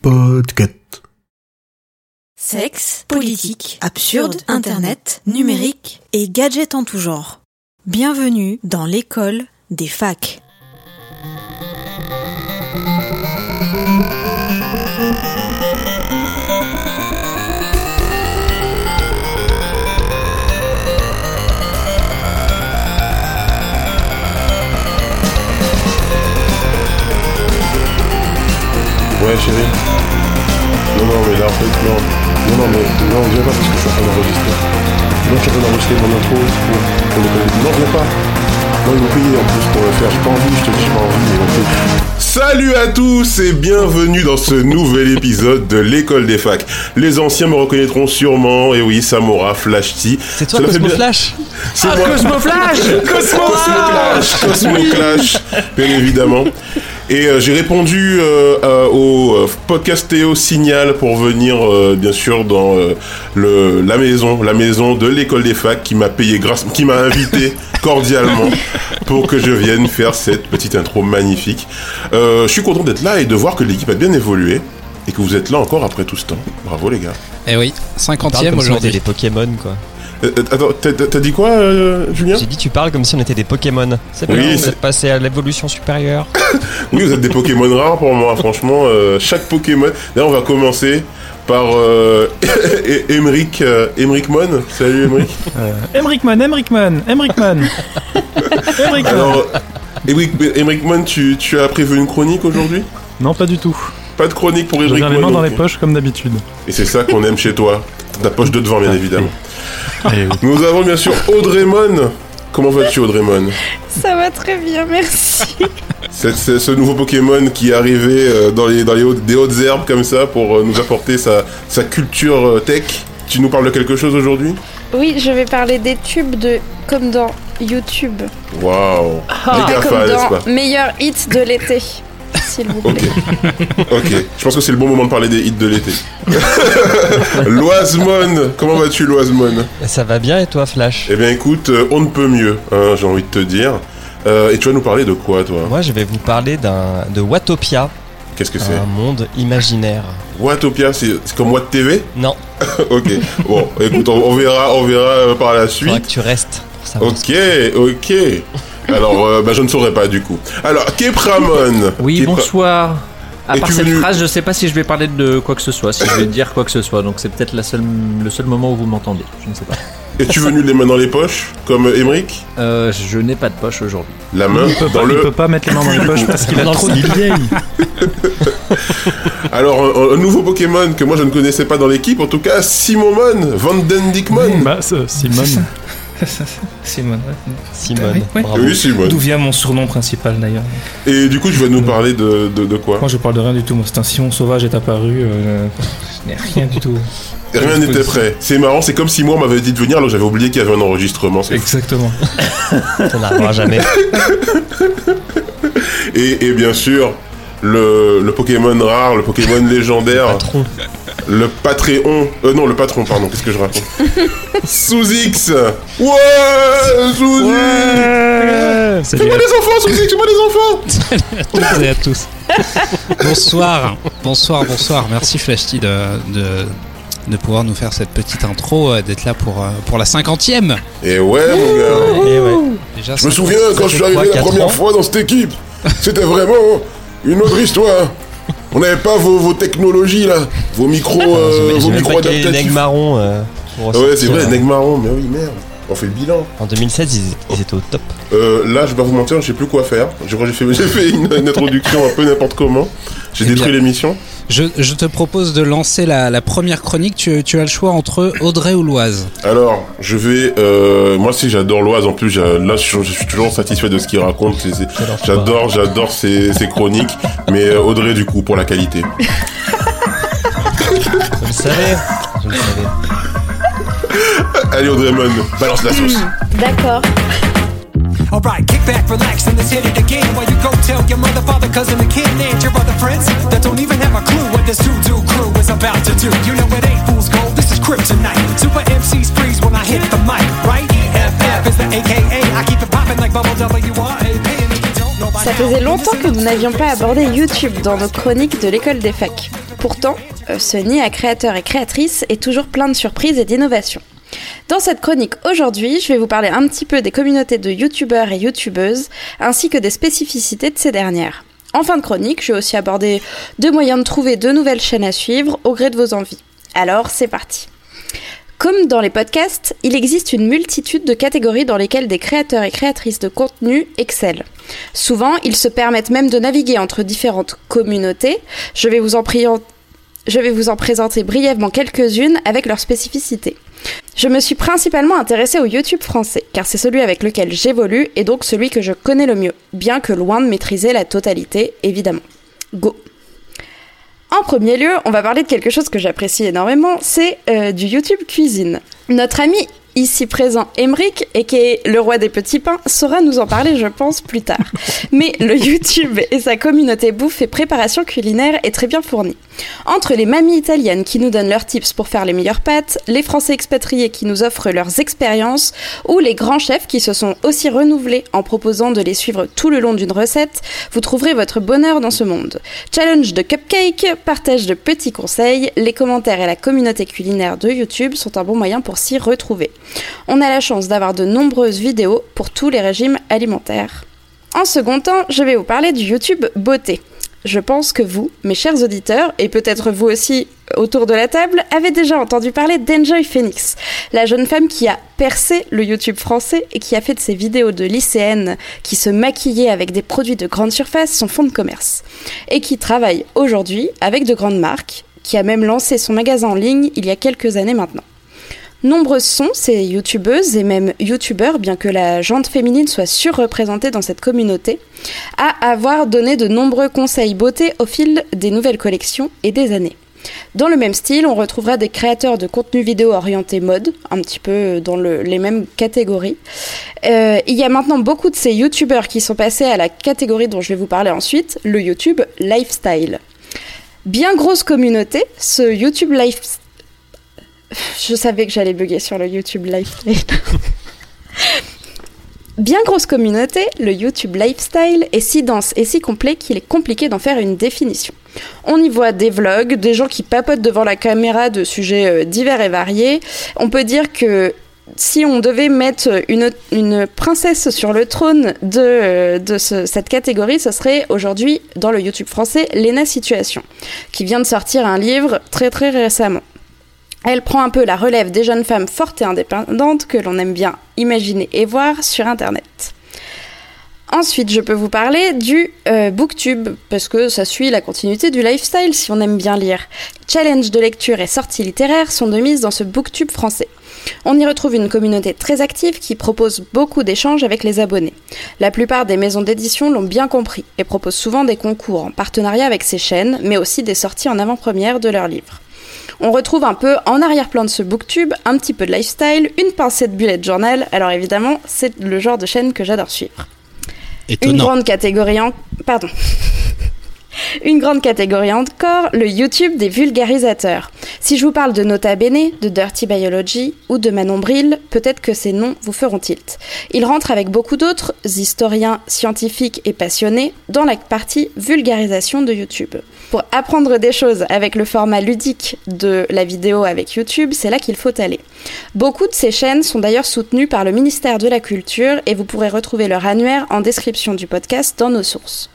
Podcast. Sexe, politique, absurde, internet, numérique et gadgets en tout genre. Bienvenue dans l'école des facs. Ouais, chérie. Non, non, mais là, en fait, non. Non, non, mais non, viens pas parce que je suis en train d'enregistrer. Non, je suis en train d'enregistrer mon intro pour, pour les Non, viens pas. Non, ils m'ont payé en plus pour le faire. J'ai pas envie, je te dis, j'ai pas envie, mais. Salut à tous et bienvenue dans ce nouvel épisode de l'école des facs. Les anciens me reconnaîtront sûrement, et oui, Samora, Flash T. C'est toi, Cosmo bien- Flash C'est Ah, moi. Cosmo Flash Cosmo Cosmo Clash, Cosmo Clash, bien évidemment. Et euh, j'ai répondu euh, euh, au podcast Théo Signal pour venir, euh, bien sûr, dans euh, le, la maison, la maison de l'école des facs qui m'a payé grâce, qui m'a invité cordialement pour que je vienne faire cette petite intro magnifique. Euh, je suis content d'être là et de voir que l'équipe a bien évolué et que vous êtes là encore après tout ce temps. Bravo les gars. Eh oui, On parle 50ème comme si on était aujourd'hui. des Pokémon quoi. Euh, euh, attends, t'as- t'as t'as dit quoi, euh, Julien? J'ai dit tu parles comme si on était des Pokémon. C'est Oui, vous c'est- êtes passé à l'évolution supérieure. Oui, vous êtes des Pokémon rares pour moi, franchement. euh, chaque Pokémon. D'ailleurs, on va commencer par euh, Emric, euh, Emric Mon. Salut Emric. Emrickman, Emrickman. Emrickman. Alors, Emric, Emric Mon, tu, tu as prévu une chronique aujourd'hui? Non, pas du tout. Pas de chronique pour Emric viens les Mon. mains dans les poches comme d'habitude. Et c'est ça qu'on aime chez toi. Ta poche de devant, bien évidemment. Nous avons bien sûr Audrey Mon. Comment vas-tu, Audrey Mon Ça va très bien, merci. C'est ce nouveau Pokémon qui est arrivé euh, dans, les, dans les hautes, des hautes herbes comme ça pour euh, nous apporter sa, sa culture euh, tech. Tu nous parles de quelque chose aujourd'hui? Oui, je vais parler des tubes de comme dans YouTube. Waouh Pas Méga comme pas dans meilleur hit de l'été, s'il vous Ok, plaît. ok. Je pense que c'est le bon moment de parler des hits de l'été. Loisemon, comment vas-tu Loisemon Ça va bien et toi Flash? Eh bien écoute, euh, on ne peut mieux, hein, j'ai envie de te dire. Euh, et tu vas nous parler de quoi toi? Moi je vais vous parler d'un de Watopia, Qu'est-ce que c'est? Un monde imaginaire. Watopia, c'est c'est comme Watt TV Non, Ok. Bon, écoute, on, on verra, on verra euh, par la faudra suite. que tu restes pour savoir. Ok, ok. Alors, euh, bah, je ne saurais pas du coup. Alors, Kepramon. Oui, Kepra- bonsoir. À part cette venu- phrase, je sais pas si je vais parler de quoi que ce soit, si je vais dire quoi que ce soit, donc c'est peut-être la seule, le seul moment où vous m'entendez, je ne sais pas. Es-tu venu les mains dans les poches, comme Emric Euh, je n'ai pas de poche aujourd'hui. La main Il peut, dans pas, il le. peut pas mettre les mains dans les poches parce qu'il a Dans le trop de vieilles. Alors, un, un nouveau Pokémon que moi je ne connaissais pas dans l'équipe, en tout cas, Simomon, Vandendickmon. Bah, ça, Simone. Simone, ouais. Simone, bravo. Oui, Simone. D'où vient mon surnom principal d'ailleurs Et du coup, tu vas nous parler de, de, de quoi? Moi je parle de rien du tout, moi c'est un sillon sauvage est apparu, euh, je n'ai rien du tout. Rien n'était prêt. C'est marrant, c'est comme si moi on m'avait dit de venir alors j'avais oublié qu'il y avait un enregistrement. Exactement. Ça n'arrivera jamais. Et, et bien sûr, le, le Pokémon rare, le Pokémon légendaire, Patron. Le Patreon. Euh, non, le patron, pardon, qu'est-ce que je raconte Sous-X Ouais Sous-X Fais-moi des enfants, Sous-X, fais-moi des enfants toutes et à tous. bonsoir, bonsoir, bonsoir. Merci Flashty de, de, de pouvoir nous faire cette petite intro, euh, d'être là pour, euh, pour la cinquantième. Et ouais, mon gars Et ouais. Déjà, Je me souviens quand je suis arrivé la première ans fois dans cette équipe, c'était vraiment une autre histoire. On n'avait pas vos, vos technologies là, vos micros, euh, vos micros ait les adaptatifs. nègres marrons. euh, Ah ouais, c'est vrai, euh, les nègres marrons, mais oui, merde. On fait le bilan. En 2016, ils, ils étaient au top. Euh, là, je vais pas vous mentir, je sais plus quoi faire. Je crois que j'ai fait, j'ai fait une, une introduction un peu n'importe comment. J'ai Eh détruit bien. l'émission. je, je te propose de lancer la, la première chronique. Tu, tu as le choix entre Audrey ou Loise. Alors, je vais. Euh, moi, si j'adore l'Oise. En plus, là, je, suis- je suis toujours satisfait de ce qu'il raconte. C'est- c'est- J'adore. J'adore, ses, ses chroniques. Mais euh, Audrey, du coup, pour la qualité. Je le savais. Je le savais. Allez, Audrey Mon, balance la sauce. D'accord. Alright, kick back, relax, and let's hit it again. While you go tell your mother, father, cousin, and kin, and your other friends that don't even have a clue what this doo-doo crew is about to do. You know it ain't fool's gold, this is kryptonite. Super MCs freeze when I hit the mic, right? EFF is the AKA. I keep it popping like bubble W-R-A-P, Ça faisait longtemps que nous n'avions pas abordé YouTube dans nos chroniques de l'école des facs. Pourtant, euh, ce nid à créateurs et créatrices est toujours plein de surprises et d'innovations. Dans cette chronique aujourd'hui, je vais vous parler un petit peu des communautés de youtubeurs et youtubeuses, ainsi que des spécificités de ces dernières. En fin de chronique, je vais aussi aborder deux moyens de trouver de nouvelles chaînes à suivre au gré de vos envies. Alors, c'est parti. Comme dans les podcasts, il existe une multitude de catégories dans lesquelles des créateurs et créatrices de contenu excellent. Souvent, ils se permettent même de naviguer entre différentes communautés. Je vais vous en, je vais vous en présenter brièvement quelques-unes avec leurs spécificités. Je me suis principalement intéressée au YouTube français, car c'est celui avec lequel j'évolue et donc celui que je connais le mieux, bien que loin de maîtriser la totalité, évidemment. Go en premier lieu, on va parler de quelque chose que j'apprécie énormément, c'est euh, du YouTube cuisine. Notre ami ici présent, Emric, et qui est le roi des petits pains, saura nous en parler, je pense, plus tard. Mais le YouTube et sa communauté bouffe et préparation culinaire est très bien fournie. Entre les mamies italiennes qui nous donnent leurs tips pour faire les meilleures pâtes, les Français expatriés qui nous offrent leurs expériences, ou les grands chefs qui se sont aussi renouvelés en proposant de les suivre tout le long d'une recette, vous trouverez votre bonheur dans ce monde. Challenge de cupcake, partage de petits conseils, les commentaires et la communauté culinaire de YouTube sont un bon moyen pour s'y retrouver. On a la chance d'avoir de nombreuses vidéos pour tous les régimes alimentaires. En second temps, je vais vous parler du YouTube beauté. Je pense que vous, mes chers auditeurs, et peut-être vous aussi autour de la table, avez déjà entendu parler d'Enjoy Phoenix, la jeune femme qui a percé le YouTube français et qui a fait de ses vidéos de lycéennes qui se maquillaient avec des produits de grande surface son fonds de commerce, et qui travaille aujourd'hui avec de grandes marques, qui a même lancé son magasin en ligne il y a quelques années maintenant. Nombreuses sont ces youtubeuses et même youtubeurs, bien que la jante féminine soit surreprésentée dans cette communauté, à avoir donné de nombreux conseils beauté au fil des nouvelles collections et des années. Dans le même style, on retrouvera des créateurs de contenu vidéo orientés mode, un petit peu dans le- les mêmes catégories. Euh, il y a maintenant beaucoup de ces youtubeurs qui sont passés à la catégorie dont je vais vous parler ensuite, le YouTube lifestyle. Bien grosse communauté, ce YouTube lifestyle je savais que j'allais bugger sur le YouTube Lifestyle. Bien grosse communauté, le YouTube Lifestyle est si dense et si complet qu'il est compliqué d'en faire une définition. On y voit des vlogs, des gens qui papotent devant la caméra de sujets euh, divers et variés. On peut dire que si on devait mettre une, princesse sur le trône de, euh, cette catégorie, ce serait aujourd'hui dans le YouTube français Lena Situation, qui vient de sortir un livre très très récemment. Elle prend un peu la relève des jeunes femmes fortes et indépendantes que l'on aime bien imaginer et voir sur Internet. Ensuite, je peux vous parler du euh, booktube, parce que ça suit la continuité du lifestyle si on aime bien lire. Challenge de lecture et sorties littéraires sont de mise dans ce booktube français. On y retrouve une communauté très active qui propose beaucoup d'échanges avec les abonnés. La plupart des maisons d'édition l'ont bien compris et proposent souvent des concours en partenariat avec ces chaînes, mais aussi des sorties en avant-première de leurs livres. On retrouve un peu en arrière-plan de ce booktube un petit peu de lifestyle, une pincée de bullet journal. Alors évidemment, c'est le genre de chaîne que j'adore suivre. Une grande catégorie en... Pardon. Une grande catégorie encore, le YouTube des vulgarisateurs. Si je vous parle de Nota Bene, de Dirty Biology ou de Manon Bril, peut-être que ces noms vous feront tilt. Ils rentrent avec beaucoup d'autres historiens, scientifiques et passionnés dans la partie vulgarisation de YouTube. Pour apprendre des choses avec le format ludique de la vidéo avec YouTube, c'est là qu'il faut aller. Beaucoup de ces chaînes sont d'ailleurs soutenues par le ministère de la Culture et vous pourrez retrouver leur annuaire en description du podcast dans nos sources.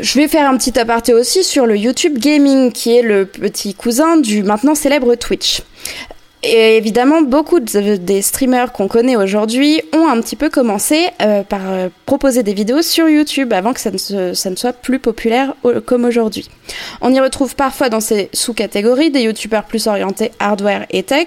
Je vais faire un petit aparté aussi sur le YouTube Gaming, qui est le petit cousin du maintenant célèbre Twitch. Et évidemment, beaucoup de- des streamers qu'on connaît aujourd'hui ont un petit peu commencé euh, par euh, proposer des vidéos sur YouTube avant que ça ne, se- ça ne soit plus populaire au- comme aujourd'hui. On y retrouve parfois dans ces sous-catégories des youtubeurs plus orientés hardware et tech.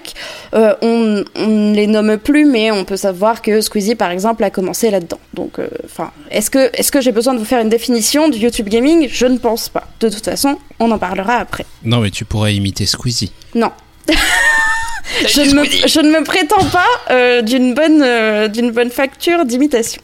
Euh, on, ne les nomme plus, mais on peut savoir que Squeezie, par exemple, a commencé là-dedans. Donc, enfin, est-ce que, est-ce que j'ai besoin de vous faire une définition du YouTube gaming? Je ne pense pas. De toute façon, on en parlera après. Non, mais tu pourrais imiter Squeezie. Non. Je, ne me, je ne me prétends pas euh, d'une bonne, euh, d'une bonne facture d'imitation.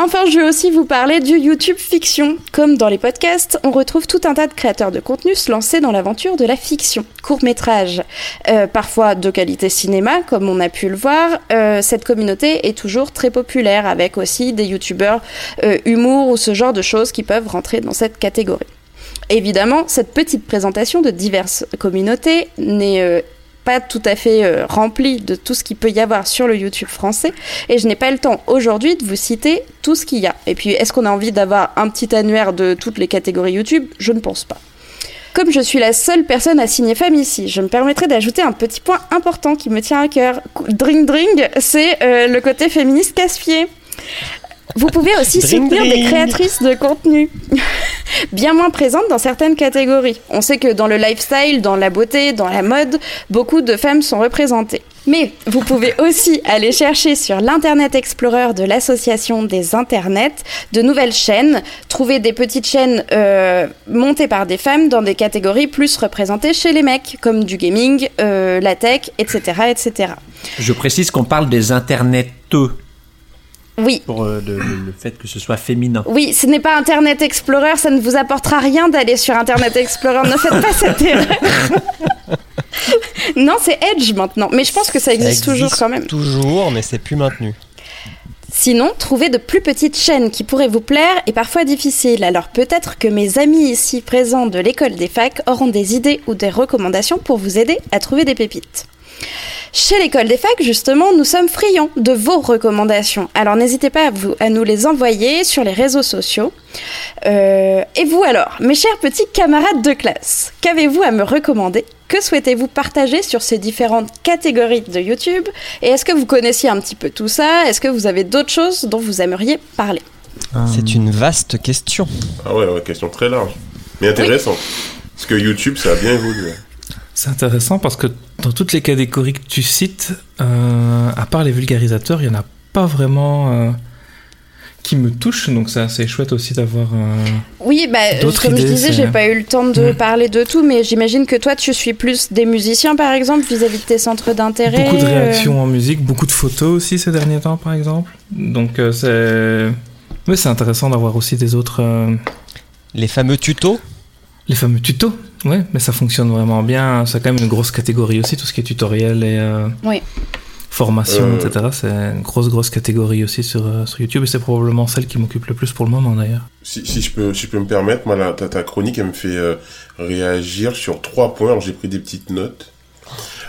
Enfin, je vais aussi vous parler du YouTube fiction. Comme dans les podcasts, on retrouve tout un tas de créateurs de contenu se lancer dans l'aventure de la fiction. Court-métrage, euh, parfois de qualité cinéma, comme on a pu le voir. Euh, cette communauté est toujours très populaire, avec aussi des YouTubeurs euh, humour ou ce genre de choses qui peuvent rentrer dans cette catégorie. Évidemment, cette petite présentation de diverses communautés n'est euh, pas tout à fait euh, remplie de tout ce qu'il peut y avoir sur le YouTube français et je n'ai pas le temps aujourd'hui de vous citer tout ce qu'il y a. Et puis, est-ce qu'on a envie d'avoir un petit annuaire de toutes les catégories YouTube? Je ne pense pas. Comme je suis la seule personne à signer femme ici, je me permettrai d'ajouter un petit point important qui me tient à cœur. Dring dring, c'est euh, le côté féministe casse-pied. Vous pouvez aussi Dring, soutenir des créatrices de contenu, bien moins présentes dans certaines catégories. On sait que dans le lifestyle, dans la beauté, dans la mode, beaucoup de femmes sont représentées. Mais vous pouvez aussi aller chercher sur l'Internet Explorer de l'Association des Internets de nouvelles chaînes, trouver des petites chaînes euh, montées par des femmes dans des catégories plus représentées chez les mecs, comme du gaming, euh, la tech, etc. etc. Je précise qu'on parle des interneteux Oui, pour euh, le, le- le fait que ce soit féminin. Oui, ce n'est pas Internet Explorer, ça ne vous apportera rien d'aller sur Internet Explorer, ne faites pas cette erreur. non, c'est Edge maintenant, mais je pense que ça existe, toujours quand même. Toujours, mais c'est plus maintenu. Sinon, trouver de plus petites chaînes qui pourraient vous plaire est parfois difficile, alors peut-être que mes amis ici présents de l'école des facs auront des idées ou des recommandations pour vous aider à trouver des pépites. Chez l'école des facs, justement, nous sommes friands de vos recommandations. Alors n'hésitez pas à, vous, à nous les envoyer sur les réseaux sociaux. Euh, et vous alors, mes chers petits camarades de classe, qu'avez-vous à me recommander? Que souhaitez-vous partager sur ces différentes catégories de YouTube? Et est-ce que vous connaissiez un petit peu tout ça? Est-ce que vous avez d'autres choses dont vous aimeriez parler? C'est une vaste question. Ah ouais, ouais, question très large. Mais intéressante. Parce que YouTube, ça a bien évolué. C'est intéressant parce que dans toutes les catégories que tu cites, euh, à part les vulgarisateurs, il n'y en a pas vraiment euh, qui me touchent. Donc c'est assez chouette aussi d'avoir. euh, Oui, bah, D'autres comme je idées, disais, c'est- j'ai pas eu le temps de Mm. parler de tout, mais j'imagine que toi, tu suis plus des musiciens, par exemple, vis-à-vis de tes centres d'intérêt. Beaucoup de euh, réactions en musique, beaucoup de photos aussi ces derniers temps, par exemple. Donc euh, c'est. Oui, c'est intéressant d'avoir aussi des autres. euh, Les fameux tutos? Les fameux tutos, ouais, mais ça fonctionne vraiment bien. C'est quand même une grosse catégorie aussi, tout ce qui est tutoriel et euh, Oui. formation, Euh. etc. C'est une grosse, grosse catégorie aussi sur, euh, sur YouTube et c'est probablement celle qui m'occupe le plus pour le moment d'ailleurs. Si, si je peux, si je peux me permettre, moi, la, ta, ta chronique, elle me fait euh, réagir sur trois points. Alors, j'ai pris des petites notes.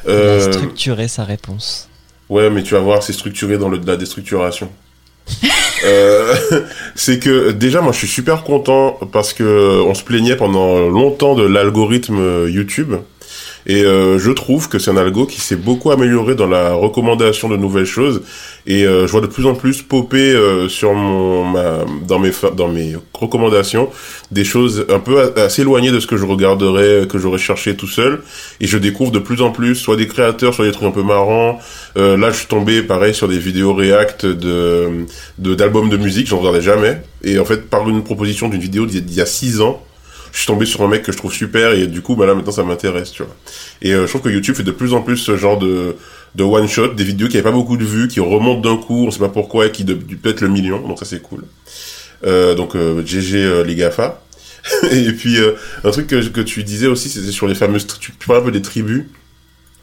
Il a Euh, structuré sa réponse. Ouais, mais tu vas voir, c'est structuré dans le, de la déstructuration. euh, c'est que déjà, moi, je suis super content parce que on se plaignait pendant longtemps de l'algorithme euh, YouTube. Et euh, je trouve que c'est un algo qui s'est beaucoup amélioré dans la recommandation de nouvelles choses. Et euh, je vois de plus en plus popper euh, sur mon, ma, dans mes, dans mes recommandations des choses un peu assez éloignées de ce que je regarderais, que j'aurais cherché tout seul. Et je découvre de plus en plus soit des créateurs, soit des trucs un peu marrants. Euh, là, je suis tombé pareil sur des vidéos react de de- d'albums de, musique, j'en regardais jamais. Et en fait, par une proposition d'une vidéo d'il y a- d'il y a six ans, je suis tombé sur un mec que je trouve super et du coup, bah là maintenant, ça m'intéresse, tu vois. Et euh, je trouve que YouTube fait de plus en plus ce genre de de one shot, des vidéos qui n'avaient pas beaucoup de vues, qui remontent d'un coup, on sait pas pourquoi, et qui de, pètent le million, donc ça c'est cool. Euh, donc euh, GG euh, les GAFA. et puis euh, un truc que, que tu disais aussi, c'était sur les fameuses, tu parlais un peu des tribus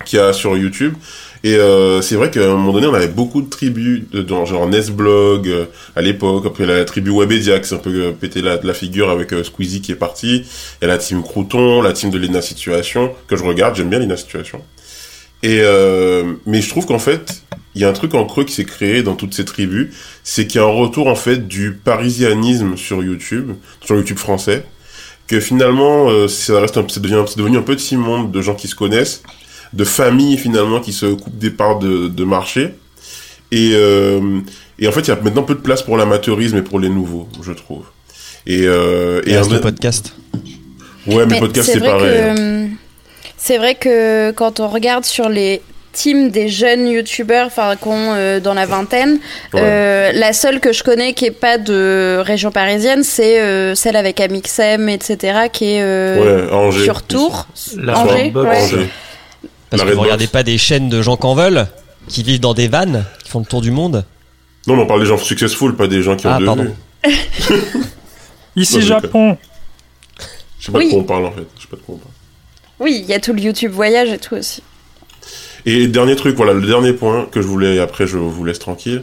qu'il y a sur YouTube. Et euh, c'est vrai qu'à un moment donné, on avait beaucoup de tribus, genre Nesblog euh, à l'époque, après la tribu Webedia qui s'est un peu euh, pété la, figure avec Squeezie qui est parti, a la team Crouton, la team de Lena Situation, que je regarde, j'aime bien Lena Situation. Et mais je trouve qu'en fait, il y a un truc en creux qui s'est créé dans toutes ces tribus, c'est qu'il y a un retour en fait du parisianisme sur YouTube, sur YouTube français, que finalement ça reste, un- devenu un petit monde de gens qui se connaissent, de familles finalement qui se coupent des parts de, de marché, et euh, et en fait il y a maintenant peu de place pour l'amateurisme et pour les nouveaux, je trouve. Et euh, Et un- le podcast. ouais, mais Mais podcast c'est pareil. hein. que, hum, c'est vrai que quand on regarde sur les teams des jeunes youtubeurs enfin qu'on euh, dans la vingtaine Ouais. euh, la seule que je connais qui est pas de région parisienne c'est euh, celle avec Amixem etc qui est euh, Ouais, à Angers. sur Tours La Angers, ouais. Angers. Parce La que vous regardez pas des chaînes de gens qu'en veulent, qui vivent dans des vannes, qui font le tour du monde. Non, mais on parle des gens successful, pas des gens qui ont Ah, deux pardon. vues. Ici Non, je Japon. Je sais pas Oui. de quoi on parle en fait. Je sais pas de quoi on parle. Oui, il y a tout le YouTube voyage et tout aussi. Et dernier truc, voilà, le dernier point que je voulais, et après je vous laisse tranquille,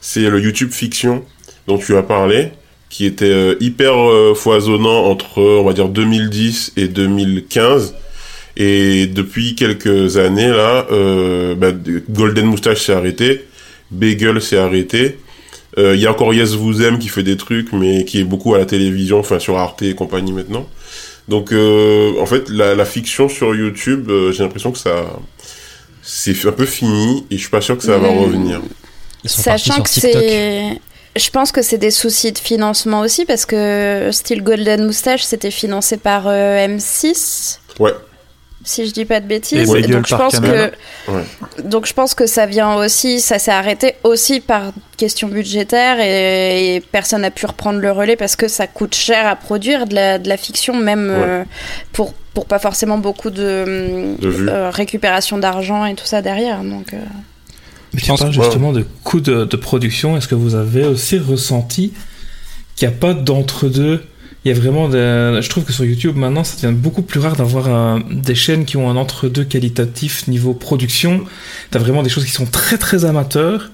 c'est le YouTube fiction dont tu as parlé, qui était euh, hyper euh, foisonnant entre, on va dire, 2010 et 2015. Et depuis quelques années, là, euh, bah, Golden Moustache s'est arrêté, Bagel s'est arrêté. Euh, Il y a encore Yes Vous Aime qui fait des trucs, mais qui est beaucoup à la télévision, enfin sur Arte et compagnie maintenant. Donc, euh, en fait, la, la fiction sur YouTube, euh, j'ai l'impression que ça, c'est un peu fini et je suis pas sûr que ça va Mm. revenir. Sachant que c'est. Je pense que c'est des soucis de financement aussi parce que Style Golden Moustache c'était financé par euh, M6 Ouais. Si je dis pas de bêtises. Et donc je pense que Ouais. donc je pense que ça vient aussi, ça s'est arrêté aussi par question budgétaire et, et personne n'a pu reprendre le relais parce que ça coûte cher à produire de la, de la fiction même Ouais. euh, pour pour pas forcément beaucoup de, euh, récupération d'argent et tout ça derrière. Donc euh, Mais tu pense justement de coûts de, de production. Est-ce que vous avez aussi ressenti qu'il n'y a pas d'entre-deux Il y a vraiment. Je trouve que sur YouTube, maintenant, ça devient beaucoup plus rare d'avoir euh, des chaînes qui ont un entre-deux qualitatif niveau production. T'as vraiment des choses qui sont très très amateurs.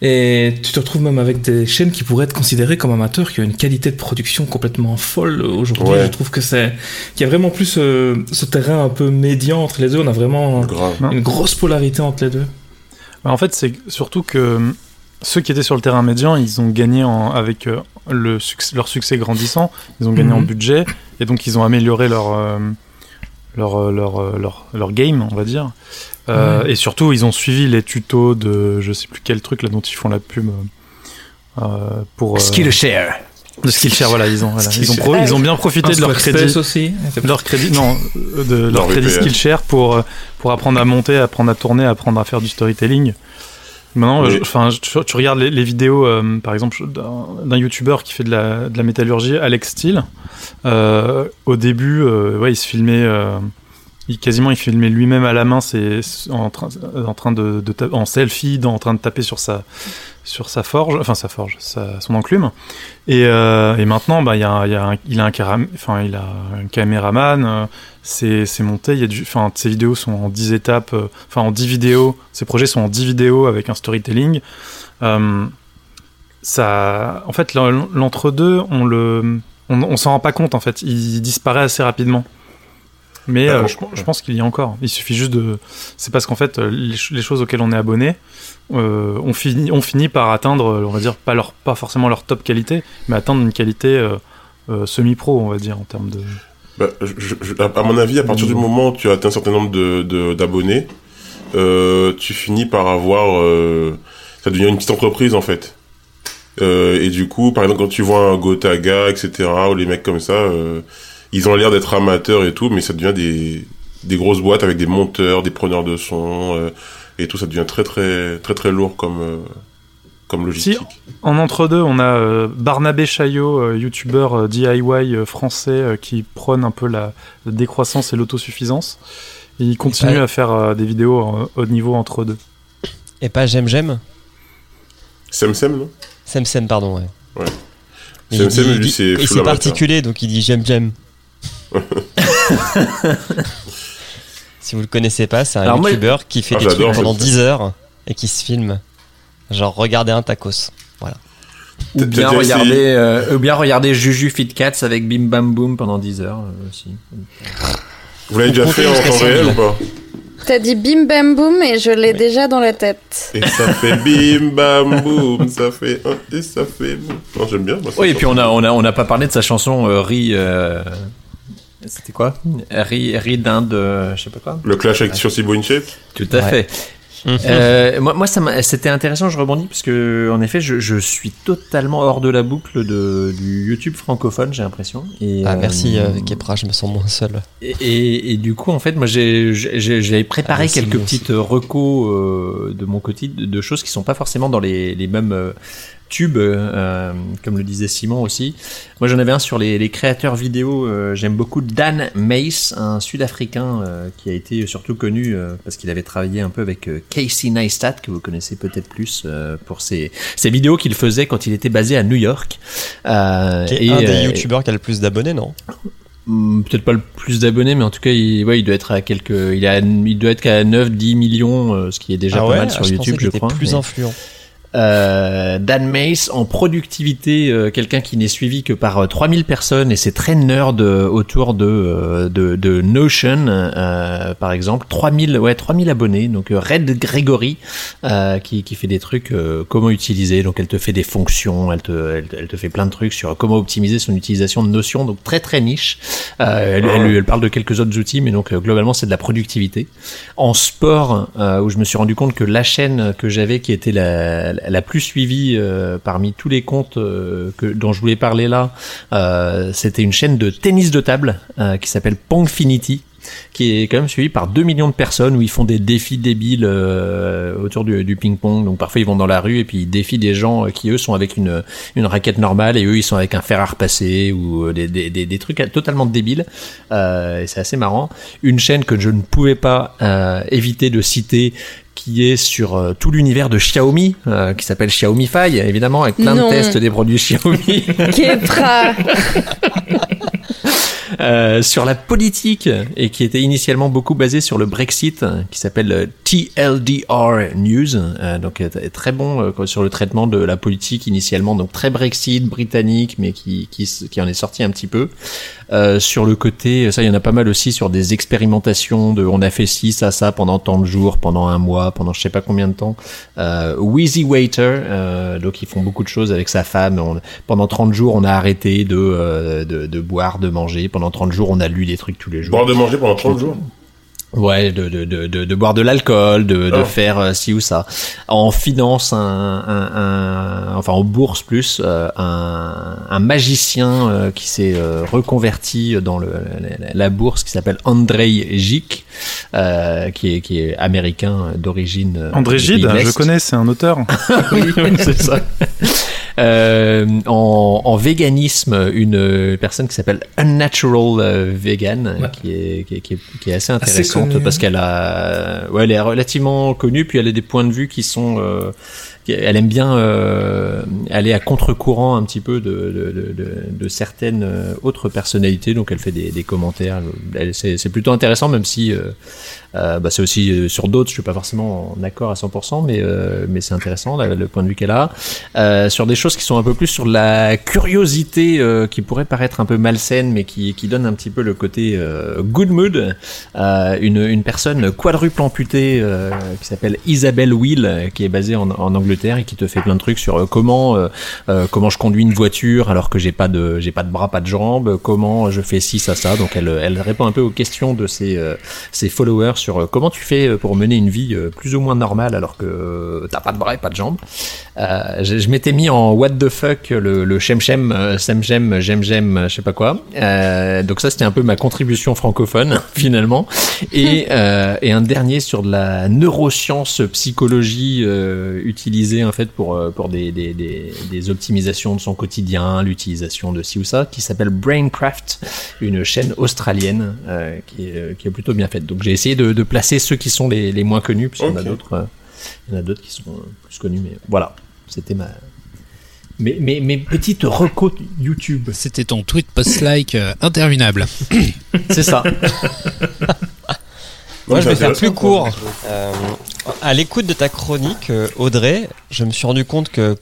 Et tu te retrouves même avec des chaînes qui pourraient être considérées comme amateurs, qui ont une qualité de production complètement folle aujourd'hui. Ouais. Je trouve que c'est, qu'il y a vraiment plus ce, ce terrain un peu médian entre les deux. On a vraiment Grave. Une grosse polarité entre les deux. En fait, c'est surtout que euh, ceux qui étaient sur le terrain médian, ils ont gagné en- avec euh, le succès- leur succès grandissant, ils ont gagné en Mhm. budget et donc ils ont amélioré leur euh, leur, euh, leur, leur, leur game, on va dire. Euh. Et surtout, ils ont suivi les tutos de je sais plus quel truc là dont ils font la pub euh, pour euh, Skillshare. de Skillshare. Voilà, ils ont voilà, ils ont, pro- ils ont bien profité de leur crédit aussi. de leur crédit non de leur Leur crédit VPN. Skillshare pour pour apprendre à monter apprendre à tourner apprendre à faire du storytelling maintenant enfin tu, tu regardes les, les vidéos euh, par exemple d'un youtubeur qui fait de la, de la métallurgie Alex Steele. Euh, au début euh, ouais il se filmait il, quasiment il filmait lui-même à la main c'est en train en train de, de en selfie en train de taper sur sa sur sa forge enfin sa forge son enclume. Et, euh, et maintenant bah il a, un- caméraman euh, c'est monté enfin ses vidéos sont en 10 étapes euh, enfin en 10 vidéos ses projets sont en 10 vidéos avec un storytelling. Euh, ça en fait l'en- l'entre-deux on le on s'en rend pas compte en fait. Il disparaît assez rapidement mais Bah, euh, je, je pense qu'il y a encore. Il suffit juste de. C'est parce qu'en fait, euh, les, ch- les choses auxquelles on est abonné, euh, on, finit, on finit par atteindre, on va dire, pas, leur, pas forcément leur top qualité, mais atteindre une qualité euh, semi-pro, on va dire, en termes de. Bah, je- je- à mon avis, à partir du moment où tu as atteint un certain nombre de- de- d'abonnés, euh, tu finis par avoir... ça devient une petite entreprise, en fait. Et du coup, par exemple, quand tu vois un Gotaga, etc., ou les mecs comme ça, ils ont l'air d'être amateurs et tout, mais ça devient des, des grosses boîtes avec des monteurs, des preneurs de son, euh, et tout, ça devient très très très très lourd comme, euh, comme logistique. En entre-deux, on a euh, Barnabé Chaillot, euh, youtubeur euh, DIY euh, français, euh, qui prône un peu la, décroissance et l'autosuffisance. Et il continue à faire euh, des vidéos en- au niveau entre deux. Et pas J'aime J'aime? Sem Sem, non? Sem Sem, pardon, ouais. Ouais. Sem il Sem, lui, c'est particulier, donc il dit J'aime J'aime. si vous le connaissez pas, c'est un Alors moi- youtubeur qui fait Ah, des trucs pendant J'aime 10 heures et qui se filme. Genre, regardez un tacos. Ou T'as bien, regarder, euh, ou bien regarder Juju Fit Cats avec Bim Bam Boom pendant 10 heures euh, aussi. Vous l'avez déjà fait en temps 100 réel 000. ou pas T'as dit bim bam boum et je l'ai déjà dans la tête. Et ça fait bim bam boum, ça fait un et ça fait boum. J'aime bien. moi, ça Oui, et puis on a, on a, on a pas parlé de sa chanson euh, Ri. euh, C'était quoi? Ri, Ri d'Inde, euh, je sais pas quoi. Le clash avec sur Tout à Ouais. fait. Euh, moi, moi c'était intéressant, je rebondis, parce que, en effet, je, je suis totalement hors de la boucle de, du YouTube francophone, j'ai l'impression. Ah, euh, merci euh, Kepra, je me sens moins seul. Et, et, et du coup, en fait, moi, j'ai- préparé Ah, quelques petites euh, recos euh, de mon côté, de, de choses qui sont pas forcément dans les, les mêmes euh, tube, euh, comme le disait Simon aussi. Moi, j'en avais un sur les, les créateurs vidéo. euh, J'aime beaucoup Dan Mace, un Sud-Africain euh, qui a été surtout connu euh, parce qu'il avait travaillé un peu avec Casey Neistat, que vous connaissez peut-être plus pour ses, ses vidéos qu'il faisait quand il était basé à New York. Qui est et, un des youtubeurs qui a le plus d'abonnés, non? Hmm, peut-être pas le plus d'abonnés mais en tout cas il, ouais, il doit être à quelques il a il doit être qu'à 9 10 millions ce qui est déjà Ah pas mal Ah, sur je YouTube je crois plus mais- influent. Euh, Dan Mace en productivité, euh, quelqu'un qui n'est suivi que par euh, 3000 personnes et c'est très nerd euh, autour de, euh, de, de Notion, euh, par exemple. 3000, ouais, 3000 abonnés. Donc Red Gregory euh, qui, qui fait des trucs, euh, comment utiliser. Donc elle te fait des fonctions, elle te, elle, te- elle te fait plein de trucs sur comment optimiser son utilisation de Notion. Donc très très niche. Euh, elle, elle, elle parle de quelques autres outils, mais donc globalement c'est de la productivité. En sport, euh, où je me suis rendu compte que la chaîne que j'avais, qui était la, la plus suivie euh, parmi tous les comptes euh, dont je voulais parler là, euh, c'était une chaîne de tennis de table qui s'appelle Pongfinity qui est quand même suivi par 2 millions de personnes où ils font des défis débiles euh, autour du, du ping-pong. Donc parfois ils vont dans la rue et puis ils défient des gens euh, qui eux sont avec une, une raquette normale et eux ils sont avec un fer à repasser ou euh, des, des, des, des trucs totalement débiles. Euh, et c'est assez marrant. Une chaîne que je ne pouvais pas euh, éviter de citer qui est sur euh, tout l'univers de Xiaomi, euh, qui s'appelle Xiaomi Fi, évidemment, avec plein Non. de tests des produits Xiaomi. Kepra Euh, sur la politique et qui était initialement beaucoup basé sur le Brexit, qui s'appelle euh, TLDR News, euh, donc très bon euh, sur le traitement de la politique initialement, donc très Brexit britannique, mais qui qui, qui en est sorti un petit peu. Euh, sur le côté, ça il y en a pas mal aussi sur des expérimentations de, on a fait ci ça ça pendant tant de jours, pendant un mois, pendant je sais pas combien de temps. Euh, Wheezy Waiter, euh, donc ils font beaucoup de choses avec sa femme. On- pendant 30 jours, on a arrêté de, euh, de de boire, de manger. Pendant 30 jours, on a lu des trucs tous les jours. Boire de manger pendant 30 jours. Ouais, de, de, de, de, de boire de l'alcool, de, de Oh. faire euh, ci ou ça. En finance, un, un, un- enfin en bourse plus, euh, un, un magicien euh, qui s'est euh, reconverti dans le, la, bourse qui s'appelle Andrei euh, qui, est, qui est américain d'origine. André Gide, de je connais, c'est un auteur. oui, c'est ça. Euh, en, en véganisme, une personne qui s'appelle Unnatural euh, Vegan, Ouais. qui, est, qui, est, qui, est, qui est assez intéressante parce qu'elle a, ouais, elle est relativement connue, puis elle a des points de vue qui sont, euh, elle aime bien euh, aller à contre-courant un petit peu de, certaines euh, autres personnalités, donc elle fait des, commentaires. C'est plutôt intéressant, même si euh, bah, c'est aussi sur d'autres, je suis pas forcément en accord à 100%, mais, mais c'est intéressant le point de vue qu'elle a. Sur des choses qui sont un peu plus sur la curiosité qui pourrait paraître un peu malsaine, mais qui, donne un petit peu le côté good mood. Une, personne quadruple amputée qui s'appelle Isabelle Will, qui est basée en Angleterre et qui te fait plein de trucs sur euh, comment euh, euh, comment je conduis une voiture alors que j'ai pas de pas de bras, pas de jambes, comment je fais ci ça ça. Donc elle répond un peu aux questions de ses ses followers sur comment tu fais pour mener une vie plus ou moins normale alors que t'as pas de bras et pas de jambes. Euh, je je m'étais mis en what the fuck le, le shem shem euh, sem jem j'aime j'aime je sais pas quoi. Euh, donc ça c'était un peu ma contribution francophone finalement. Et, euh, et un dernier sur de la neuroscience psychologie euh, utilisée en fait pour pour des, des, des, des optimisations de son quotidien, l'utilisation de ci ou ça, qui s'appelle Braincraft, une chaîne australienne euh, qui, est, qui est plutôt bien faite. Donc j'ai essayé de, de placer ceux qui sont les, les moins connus, puisqu'il y en a d'autres, il y en a d'autres qui sont plus connus, mais voilà, c'était ma mes, mes, mes petites recos YouTube. C'était ton tweet post-like euh, interminable. C'est ça. Moi, je vais faire plus court. Euh, à l'écoute de ta chronique, euh, Audrey, je me suis rendu compte que,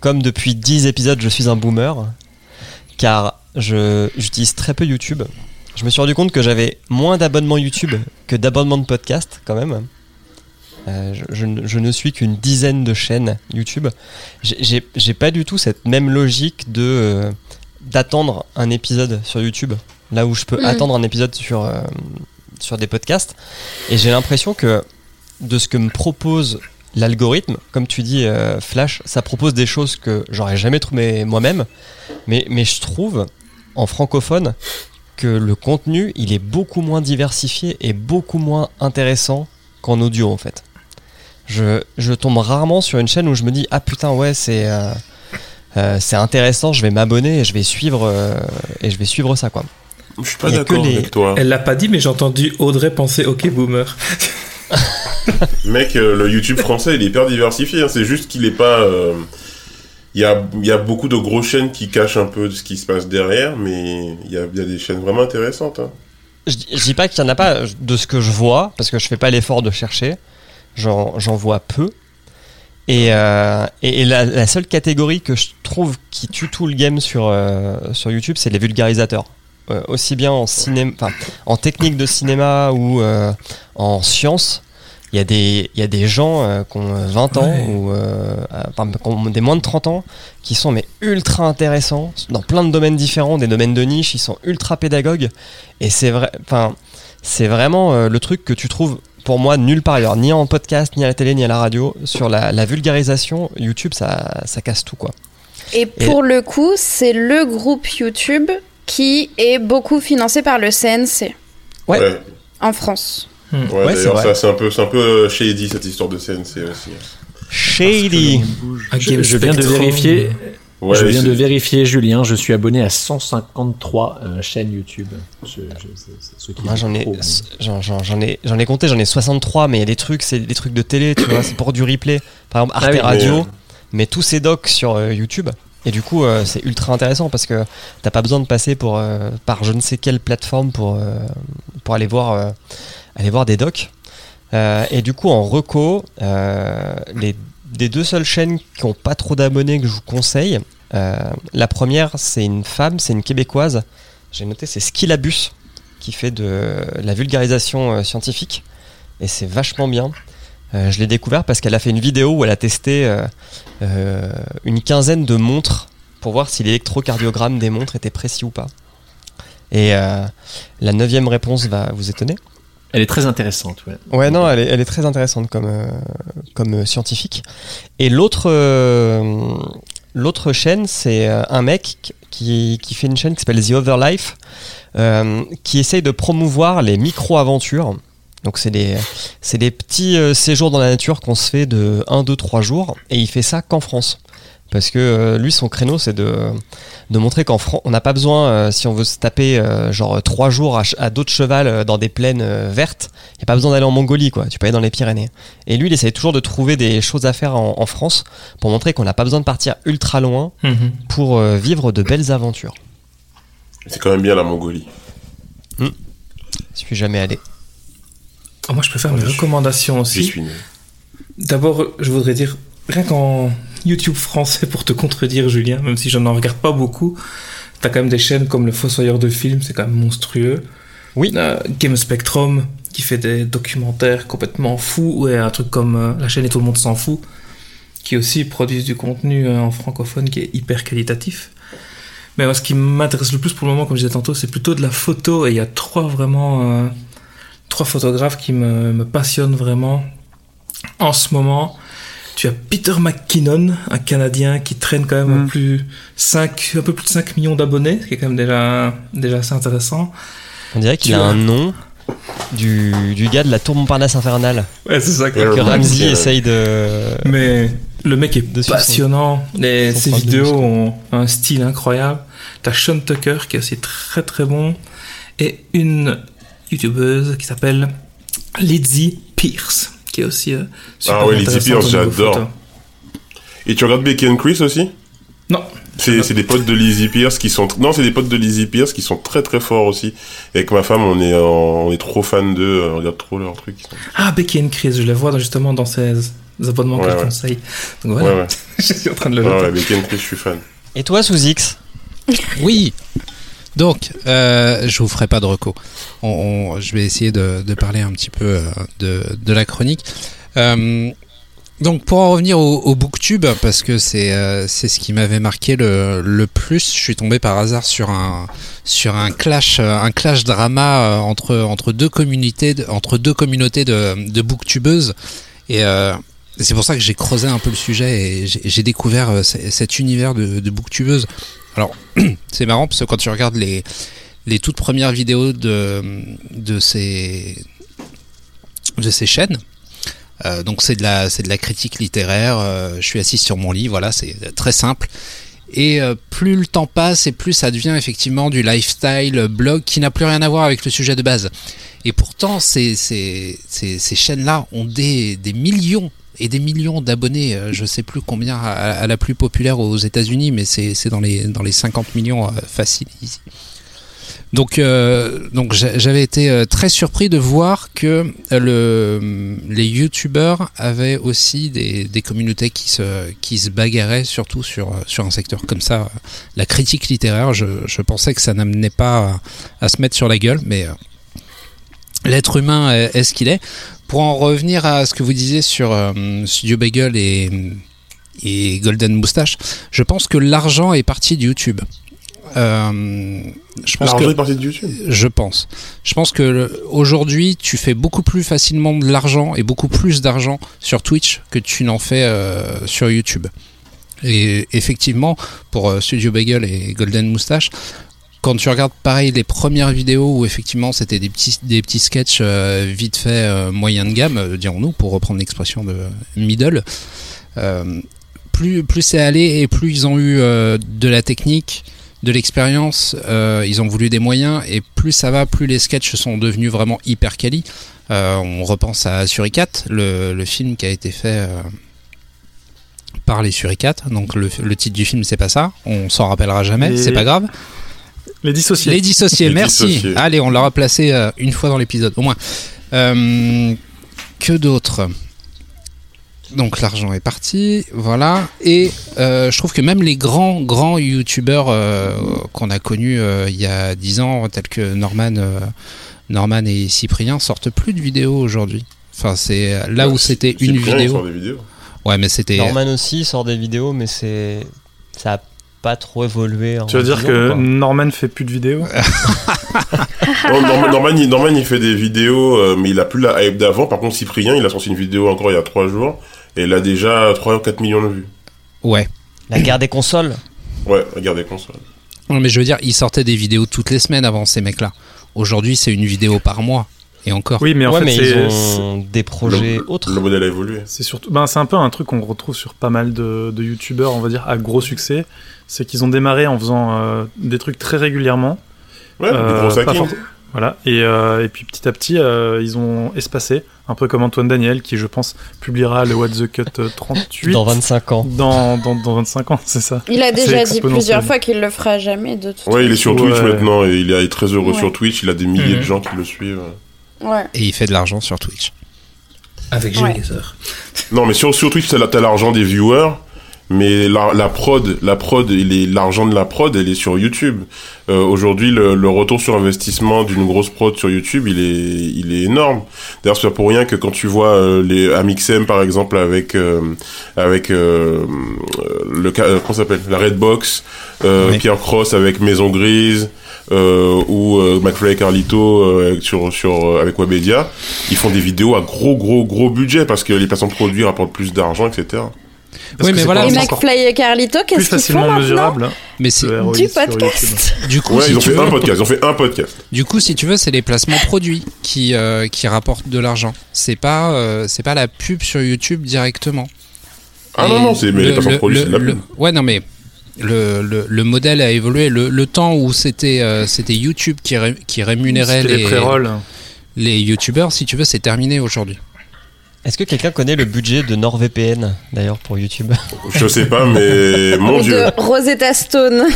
comme depuis 10 épisodes, je suis un boomer, car je j'utilise très peu YouTube. Je me suis rendu compte que j'avais moins d'abonnements YouTube que d'abonnements de podcast, quand même. Euh, je, je ne- je ne suis qu'une dizaine de chaînes YouTube. J'ai- pas du tout cette même logique de euh, d'attendre un épisode sur YouTube, là où je peux Mm. attendre un épisode sur euh, sur des podcasts. Et j'ai l'impression que de ce que me propose l'algorithme, comme tu dis, Flash, ça propose des choses que j'aurais jamais trouvé moi-même. Mais, mais je trouve, en francophone, que le contenu, il est beaucoup moins diversifié et beaucoup moins intéressant qu'en audio, en fait. Je, je tombe rarement sur une chaîne où je me dis, ah putain, ouais, c'est. euh, euh, c'est intéressant, je vais m'abonner et je vais suivre euh, et je vais suivre ça quoi. Je suis pas d'accord les- avec toi. Elle l'a pas dit, mais j'ai entendu Audrey penser OK boomer. Mec, euh, le YouTube français, il est hyper diversifié. hein. C'est juste qu'il est pas. euh, Il y, a, il y a beaucoup de grosses chaînes qui cachent un peu de ce qui se passe derrière, mais il y a, il y a des chaînes vraiment intéressantes. hein. Je, je dis pas qu'il y en a pas de ce que je vois parce que je fais pas l'effort de chercher. J'en vois peu. Et, euh, et, et la, la seule catégorie que je trouve qui tue tout le game sur, euh, sur YouTube, c'est les vulgarisateurs. Euh, aussi bien en cinéma, en technique de cinéma ou en sciences, il y a des il y a des gens qui ont 20 ans Ouais. ou enfin, qui ont des moins de 30 ans qui sont mais ultra intéressants dans plein de domaines différents, des domaines de niche, ils sont ultra pédagogues et c'est vrai enfin c'est vraiment le truc que tu trouves pour moi nulle part ailleurs, ni en podcast, ni à la télé, ni à la radio. Sur la, la vulgarisation, YouTube, ça, ça casse tout quoi. Et pour le coup, c'est le groupe YouTube qui est beaucoup financé par le CNC Ouais. Ouais, en France. Ouais, Ouais, c'est d'ailleurs, vrai. ça, c'est un peu, c'est un peu euh, shady cette histoire de CNC aussi. Shady. Je, Game je viens de vérifier. Ouais, je viens de vérifier, Julien. Je suis abonné à 153 euh, chaînes YouTube. Je, je- c'est- c'est ce qui Moi est j'en ai, trop. j'en, j'en- j'en ai, j'en ai compté, j'en ai 63, mais il y a des trucs, c'est des trucs de télé, tu vois, c'est pour du replay. Par exemple, Arte Ah oui, mais, Radio, met tous ses docs sur euh, YouTube. Et du coup, euh, c'est ultra intéressant parce que t'as pas besoin de passer pour, euh, par je ne sais quelle plateforme pour, euh, pour aller, voir, euh, aller voir des docs. Euh, et du coup, en reco, euh, les, des deux seules chaînes qui ont pas trop d'abonnés que je vous conseille, la première, c'est une femme, c'est une québécoise. J'ai noté, c'est Skillabus qui fait de la vulgarisation euh, scientifique. Et c'est vachement bien. Euh, je l'ai découvert parce qu'elle a fait une vidéo où elle a testé euh, euh, une quinzaine de montres pour voir si l'électrocardiogramme des montres était précis ou pas. Et euh, la neuvième réponse va vous étonner. Elle est très intéressante. Ouais. Ouais, non, elle est, elle est très intéressante comme, euh, comme euh, scientifique. Et l'autre euh, l'autre chaîne, c'est euh, un mec qui, fait une chaîne qui s'appelle The Other Life, euh, qui essaye de promouvoir les micro-aventures. Donc c'est des, des petits euh, séjours dans la nature qu'on se fait de 1, 2, 3 jours, et il fait ça qu'en France. Parce que euh, lui, son créneau, c'est de, de montrer qu'en France, on n'a pas besoin, euh, si on veut se taper euh, genre 3 jours à, à dos de cheval euh, dans des plaines euh, vertes, il n'y a pas besoin d'aller en Mongolie, quoi. Tu peux aller dans les Pyrénées. Et lui, il essaye toujours de trouver des choses à faire en, en France pour montrer qu'on n'a pas besoin de partir ultra loin Mhm. pour euh, vivre de belles aventures. C'est quand même bien la Mongolie. Je suis jamais allé. Ah, moi, je peux faire mes recommandations aussi. suis né. D'abord, je voudrais dire, rien qu'en YouTube français, pour te contredire, Julien, même si je n'en regarde pas beaucoup, t'as quand même des chaînes comme Le Fossoyeur de films, c'est quand même monstrueux. Oui. Euh, Game Spectrum, qui fait des documentaires complètement fous, ou un truc comme euh, la chaîne Et tout le monde s'en fout, qui aussi produisent du contenu euh, en francophone qui est hyper qualitatif. Mais moi, ce qui m'intéresse le plus pour le moment, comme je disais tantôt, c'est plutôt de la photo, et il y a trois vraiment, euh, trois photographes qui me, me passionnent vraiment en ce moment. Tu as Peter McKinnon, un Canadien qui traîne quand même Mm. plus 5, un peu plus de 5 millions d'abonnés, ce qui est quand même déjà, déjà assez intéressant. On dirait qu'il a vois. un nom du, du gars de la tour Montparnasse infernale Ouais, c'est ça. Ouais, que Ramsey ouais. essaye de. Mais le mec est son- passionnant. Les, son ses vidéos ont un style incroyable. T'as Sean Tucker qui est aussi très très bon. Et une youtubeuse qui s'appelle Lizzie Pierce qui est aussi euh, super Ah ouais, au niveau j'adore. Et tu regardes Becky and Chris aussi? Non. C'est c'est des potes de Lizzie Pierce qui sont... Non, c'est des potes de Lizzie Pierce qui sont très très forts aussi. Et avec ma femme, on est, en- on est trop fans d'eux, on regarde trop leurs trucs. Ah, Becky and Chris, je les vois justement dans ces abonnements Ouais, qu'elle ouais. conseille. Donc voilà, Ouais, ouais. je suis en train de le ouais, Becky and Chris, je suis fan. Et toi, sous X Oui. Donc, euh, je vous ferai pas de reco. On, on- je vais essayer de, parler un petit peu euh, de, la chronique. Euh, donc, pour en revenir au, booktube, parce que c'est euh, c'est ce qui m'avait marqué le, le plus, je suis tombé par hasard sur un sur un clash un clash drama entre entre deux communautés entre deux communautés de, booktubeuses et c'est pour ça que j'ai creusé un peu le sujet et j'ai découvert cet univers de booktubeuses. Alors, c'est marrant parce que quand tu regardes les, les toutes premières vidéos de, de, ces, de ces chaînes, euh, donc c'est de, la, de la critique littéraire, euh, je suis assis sur mon lit, voilà, c'est très simple. Et euh, plus le temps passe et plus ça devient effectivement du lifestyle blog qui n'a plus rien à voir avec le sujet de base. Et pourtant, ces, ces, ces, ces chaînes-là ont des, des millions et des millions d'abonnés. Euh, Je sais plus combien à, la plus populaire aux États-Unis, mais c'est dans les, dans les 50 millions euh, facile. easy. Donc, euh, donc j'a- j'avais été très surpris de voir que le, les youtubeurs avaient aussi des, des communautés qui se, qui se bagarraient, surtout sur, sur un secteur comme ça. La critique littéraire, je, je pensais que ça n'amenait pas à, se mettre sur la gueule, mais l'être humain est ce qu'il est. Pour en revenir à ce que vous disiez sur euh, Studio Bagel et, et Golden Moustache, je pense que l'argent est parti de YouTube. Euh, je pense L'argent que est parti de YouTube. je pense. Je pense que aujourd'hui, tu fais beaucoup plus facilement de l'argent et beaucoup plus d'argent sur Twitch que tu n'en fais euh, sur YouTube. Et effectivement, pour Studio Bagel et Golden Moustache, quand tu regardes pareil les premières vidéos où effectivement c'était des petits des petits sketchs euh, vite fait euh, moyen de gamme, euh, dirons-nous, pour reprendre l'expression de middle, euh, plus plus c'est allé et plus ils ont eu de la technique, de l'expérience, ils ont voulu des moyens et plus ça va, plus les sketchs sont devenus vraiment hyper quali. On repense à Suricat, le, le film qui a été fait par les Suricat. Donc le, le titre du film c'est pas ça, on s'en rappellera jamais, c'est pas grave. Les dissociés. Les dissociés, Les merci. dissociés. Allez, on l'aura placé euh, une fois dans l'épisode, au moins. Euh, que d'autre? Donc l'argent est parti, voilà. Et euh, je trouve que même les grands, grands youtubeurs euh, qu'on a connus euh, il y a 10 ans, tels que Norman, euh, Norman et Cyprien, sortent plus de vidéos aujourd'hui. Enfin, c'est là où c'était une vidéo. sortent des vidéos. Ouais, mais c'était. Norman aussi sort des vidéos, mais c'est ça a pas trop évolué. en Tu veux dire 10 ans, que quoi. Norman fait plus de vidéos Non, Norman, Norman, il, Norman, il fait des vidéos, euh, mais il a plus la hype d'avant. Par contre, Cyprien, il a sorti une vidéo encore il y a 3 jours, et il a déjà 3 ou 4 millions de vues. Ouais. la guerre des consoles. Ouais, regardez console. Non, mais je veux dire, ils sortaient des vidéos toutes les semaines avant ces mecs-là. Aujourd'hui, c'est une vidéo par mois. Et encore. Oui, mais en ouais, fait, mais c'est- ils ont des projets le, autres. Le modèle a évolué. C'est surtout, ben c'est un peu un truc qu'on retrouve sur pas mal de, de youtubeurs, on va dire, à gros succès. C'est qu'ils ont démarré en faisant euh, des trucs très régulièrement. Ouais, des Euh, gros fort- Voilà. Et, euh, et puis petit à petit, euh, ils ont espacé, un peu comme Antoine Daniel, qui je pense publiera le What the Cut euh, 38 Dans 25 ans. dans, dans, dans 25 ans, c'est ça. Il a déjà dit plusieurs fois qu'il le fera jamais de toute Ouais, il est sur Twitch Ouais. maintenant, et il est très heureux Ouais. sur Twitch. Il a des milliers Mhm. de gens qui le suivent. Ouais. Et il fait de l'argent sur Twitch. Avec Ouais. Génézeur. Non, mais sur, sur Twitch, t'as l'argent des viewers, mais la, la prod, la prod, l'argent de la prod, elle est sur YouTube. Euh, Aujourd'hui, le, le retour sur investissement d'une grosse prod sur YouTube, il est, il est énorme. D'ailleurs, c'est pas pour rien que quand tu vois euh, les Amixem, par exemple, avec, euh, avec euh, le, euh, comment s'appelle, la Redbox, euh, Oui. Pierre Cross avec Maison Grise. Euh, ou euh, McFly et Carlito euh, sur sur euh, avec Webedia, ils font des vidéos à gros gros gros budget parce que les de produits rapportent plus d'argent, etc. Parce Oui, mais voilà, Et McFly et Carlito, plus qu'est-ce qu'ils font mesurable. Mais c'est Du podcast. du coup, Ouais, si ils ont fait veux, un podcast, ils ont fait un podcast. du coup, si tu veux, c'est les placements produits qui euh, qui rapportent de l'argent. C'est pas euh, c'est pas la pub sur YouTube directement. Ah Et non, non, c'est mais le- les placements produits, c'est de la le- pub. Ouais, non mais le, le, le modèle a évolué. Le, le temps où c'était euh, c'était YouTube qui, ré- qui rémunérait les, les les YouTubeurs, si tu veux, c'est terminé aujourd'hui. Est-ce que quelqu'un connaît le budget de NordVPN d'ailleurs pour YouTube Je sais pas, mais mon Ou dieu. de Rosetta Stone.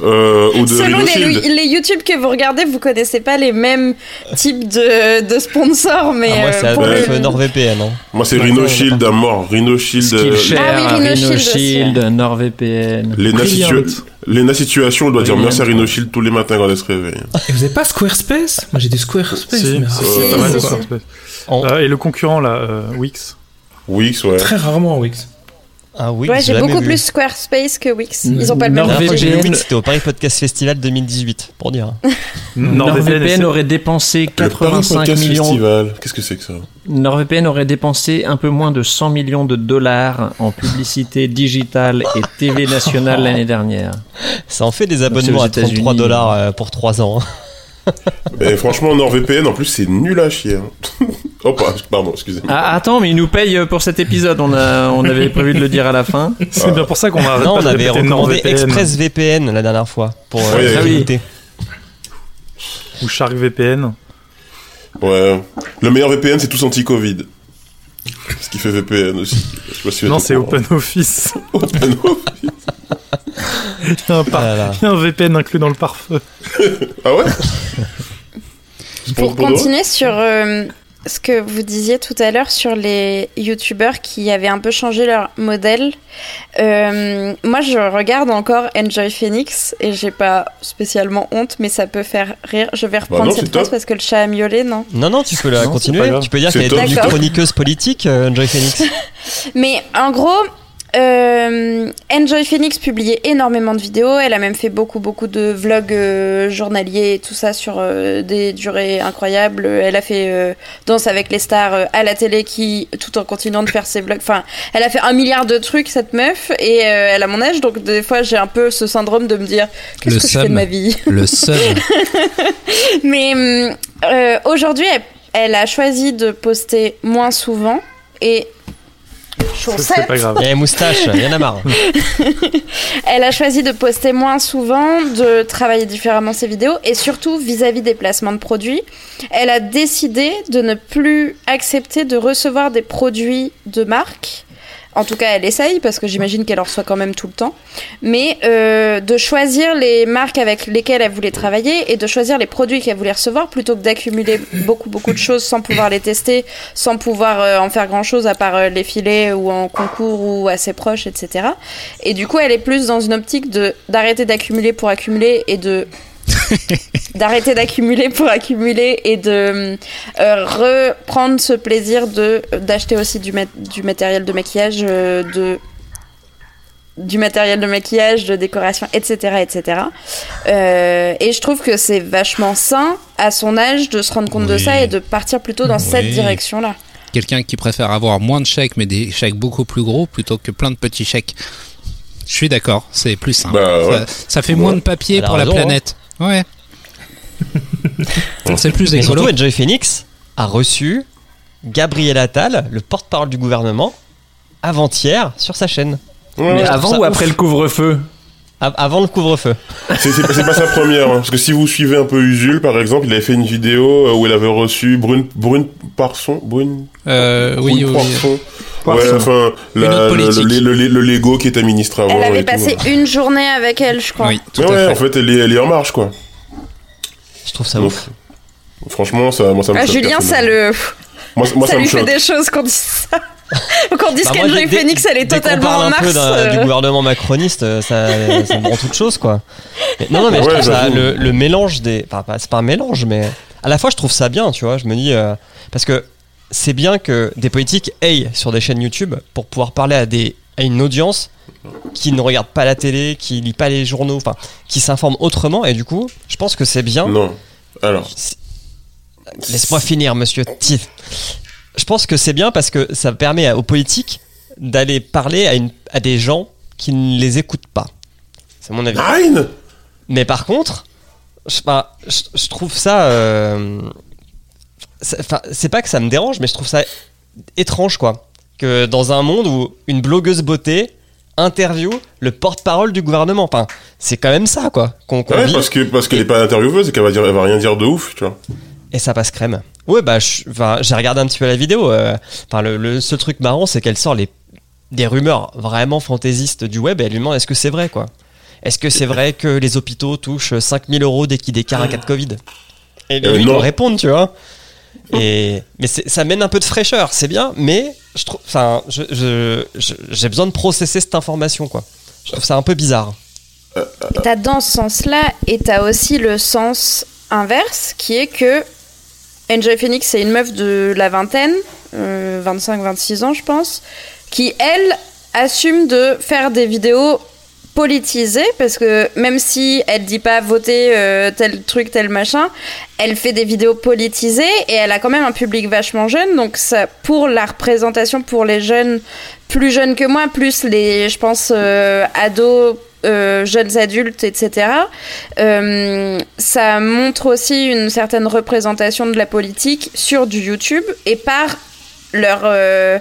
Euh, ou de Selon les, YouTube que vous regardez, vous connaissez pas les mêmes types de, de sponsors, mais Ah, Moi, c'est euh, NordVPN. Hein. Moi, c'est Ouais, Rhino ouais, Shield à mort. Rhino Shield. euh, Ah oui, Rhino Rhino Shield aussi, Shield, NordVPN. Lena, situa- Lena Situation, on doit dire merci à Rhino Shield tous les matins quand elle se réveille. Et vous avez pas Squarespace? Moi j'ai du Squarespace, Si, mais c'est Euh, et le concurrent là, euh, Wix. Wix, ouais. très rarement Wix. Ah oui, Ouais, j'ai beaucoup vu. plus Squarespace que Wix. Ils ont pas le même. Wix, c'était au Paris Podcast Festival 2018, pour dire. NordVPN, NordVPN aurait dépensé Le Paris 85 Podcast millions. Festival. Qu'est-ce que c'est que ça NordVPN aurait dépensé un peu moins de 100 millions de dollars en publicité digitale et TV nationale l'année dernière. Ça en fait des abonnements aux à 33 États-Unis. dollars euh, pour 3 ans. hein. Et franchement, NordVPN, en plus, c'est nul à chier. hein. oh, pas- pardon, excusez-moi. Ah, attends, mais il nous paye pour cet épisode. On, a, on avait prévu de le dire à la fin. C'est bien pour ça qu'on a Non, on avait recommandé ExpressVPN la dernière fois pour euh, Oui, écouter. ou SharkVPN. Ouais. Le meilleur VPN, c'est tous anti-Covid. Ce qui fait VPN aussi. Je sais pas si vous Non, c'est. OpenOffice. OpenOffice. Il y a un, par- Ah là là. il y a un VPN inclus dans le pare-feu. Ah ouais Pour continuer sur euh, ce que vous disiez tout à l'heure sur les youtubeurs qui avaient un peu changé leur modèle, euh, moi je regarde encore Enjoy Phoenix et j'ai pas spécialement honte, mais ça peut faire rire. Je vais reprendre Bah non, c'est cette phrase top. parce que le chat a miaulé, non? Non, non, tu peux la Non, continuer. Tu peux dire C'est qu'elle est devenue chroniqueuse politique, euh, Joy Phoenix. Mais en gros, euh, Enjoy Phoenix publiait énormément de vidéos. Elle a même fait beaucoup, beaucoup de vlogs euh, journaliers et tout ça sur euh, des durées incroyables. Elle a fait Danse avec les stars à la télé qui, tout en continuant de faire ses vlogs. Enfin, elle a fait un milliard de trucs, cette meuf. Et elle a mon âge. Donc, des fois, j'ai un peu ce syndrome de me dire Qu'est-ce que je fais de seum. ma vie Le seul. Mais aujourd'hui, elle, elle a choisi de poster moins souvent. Et. C'est- Chaussette. C'est pas grave. Il y a une moustache, il y en a marre. Elle a choisi de poster moins souvent, de travailler différemment ses vidéos et surtout vis-à-vis des placements de produits. Elle a décidé de ne plus accepter de recevoir des produits de marque. En tout cas, elle essaye parce que j'imagine qu'elle en reçoit quand même tout le temps. Mais euh, de choisir les marques avec lesquelles elle voulait travailler et de choisir les produits qu'elle voulait recevoir plutôt que d'accumuler beaucoup beaucoup de choses sans pouvoir les tester, sans pouvoir euh, en faire grand chose à part euh, les filets ou en concours ou à ses proches, etc. Et du coup, elle est plus dans une optique d'arrêter d'accumuler pour accumuler et de d'arrêter d'accumuler pour accumuler et de euh, reprendre ce plaisir de d'acheter aussi du, mat- du matériel de maquillage euh, de du matériel de maquillage, de décoration, etc., etc. Euh, et je trouve que c'est vachement sain à son âge de se rendre compte de ça et de partir plutôt dans cette direction-là. Quelqu'un qui préfère avoir moins de chèques, mais des chèques beaucoup plus gros, plutôt que plein de petits chèques. Je suis d'accord, c'est plus simple. Bah, ouais. ça, ça fait moins de papier pour la raison, hein. Ouais. c'est plus Et surtout. Enjoy Phoenix a reçu Gabriel Attal, le porte-parole du gouvernement, avant-hier sur sa chaîne. Ouais, Mais avant ou ouf. après le couvre-feu? Avant le couvre-feu. C'est pas, sa première, hein, parce que si vous suivez un peu Usul, par exemple, il avait fait une vidéo euh, où il avait reçu Brune, Brune Parson, Brune, Euh, oui, Brune oui. Ouais, enfin, la- le, politique. le, le- le Lego qui était ministre avant. Elle avait et tout. passé une journée avec elle, je crois. Oui, tout Mais à ouais, fait. en fait, elle est, elle est en marche, quoi. Je trouve ça Donc, ouf. Franchement, ça, moi, ça me Ah, Julien, ça le, Moi, moi, ça, ça, me lui fait des choses qu'on dise ça. Bah, moi, qu'Enjoy dès- dès- Phoenix, elle est totalement parle en un mars. euh, du gouvernement macroniste, euh, ça, ça me rend toute chose, quoi. Mais- non, non, mais je trouve ça, le, le mélange des. Enfin, c'est pas un mélange, mais à la fois, je trouve ça bien, tu vois. Je me dis. euh, parce que c'est bien que des politiques aillent sur des chaînes YouTube pour pouvoir parler à, des, à une audience qui ne regarde pas la télé, qui lit pas les journaux, enfin, qui s'informe autrement. Et du coup, je pense que c'est bien. Non. Alors. Laisse-moi finir, monsieur Tiff. Je pense que c'est bien parce que ça permet aux politiques d'aller parler à, une, à des gens qui ne les écoutent pas. C'est mon avis. Mais par contre, je, je trouve ça. euh, c'est- enfin, c'est pas que ça me dérange, mais je trouve ça étrange, quoi. Que dans un monde où une blogueuse beauté interview le porte-parole du gouvernement. Enfin, c'est quand même ça, quoi. Ouais, vit. parce que parce qu'elle est pas intervieweuse et qu'elle va dire, elle va rien dire de ouf, tu vois. Et ça passe crème. Ouais, bah, j'ai regardé un petit peu la vidéo. euh, Enfin, le, le seul truc marrant, c'est qu'elle sort les, des rumeurs vraiment fantaisistes du web et elle lui demande est-ce que c'est vrai, quoi? Est-ce que c'est vrai que les hôpitaux touchent 5000 euros dès qu'ils déclarent un cas de Covid? Et lui, Euh, il non. doit répondre, tu vois. Et, mais ça mène un peu de fraîcheur, c'est bien, mais je trouve, enfin, je- je- je- j'ai besoin de processer cette information, quoi. Je trouve ça un peu bizarre. T'as dans ce sens-là, et t'as aussi le sens inverse, qui est que Enjoy Phoenix, c'est une meuf de la vingtaine, 25-26 ans, je pense, qui, elle, assume de faire des vidéos politisées, parce que même si elle dit pas voter euh, tel truc, tel machin, elle fait des vidéos politisées et elle a quand même un public vachement jeune, donc ça, pour la représentation pour les jeunes, plus jeunes que moi, plus les, je pense, euh, ados euh, jeunes adultes, etc. Euh, ça montre aussi une certaine représentation de la politique sur du YouTube et par leur, euh,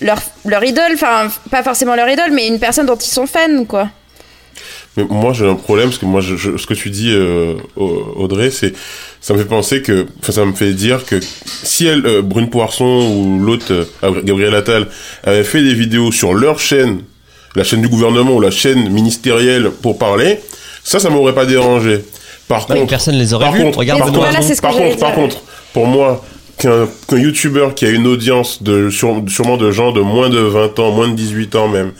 leur, leur idole, enfin pas forcément leur idole, mais une personne dont ils sont fans, quoi. Mais moi, j'ai un problème parce que moi, je, ce que tu dis, Au- Audrey, c'est, ça me fait penser que, enfin, ça me fait dire que si elle, Brune Poisson ou l'autre, Gabriel Attal, avait fait des vidéos sur leur chaîne, la chaîne du gouvernement ou la chaîne ministérielle pour parler, ça, ça m'aurait pas dérangé. Par contre, personne les aurait par vus. contre, Regarde, par contre, par contre, par contre, pour moi, qu'un qu'un youtubeur qui a une audience de sur- sûrement de gens de moins de 20 ans, moins de 18 ans même,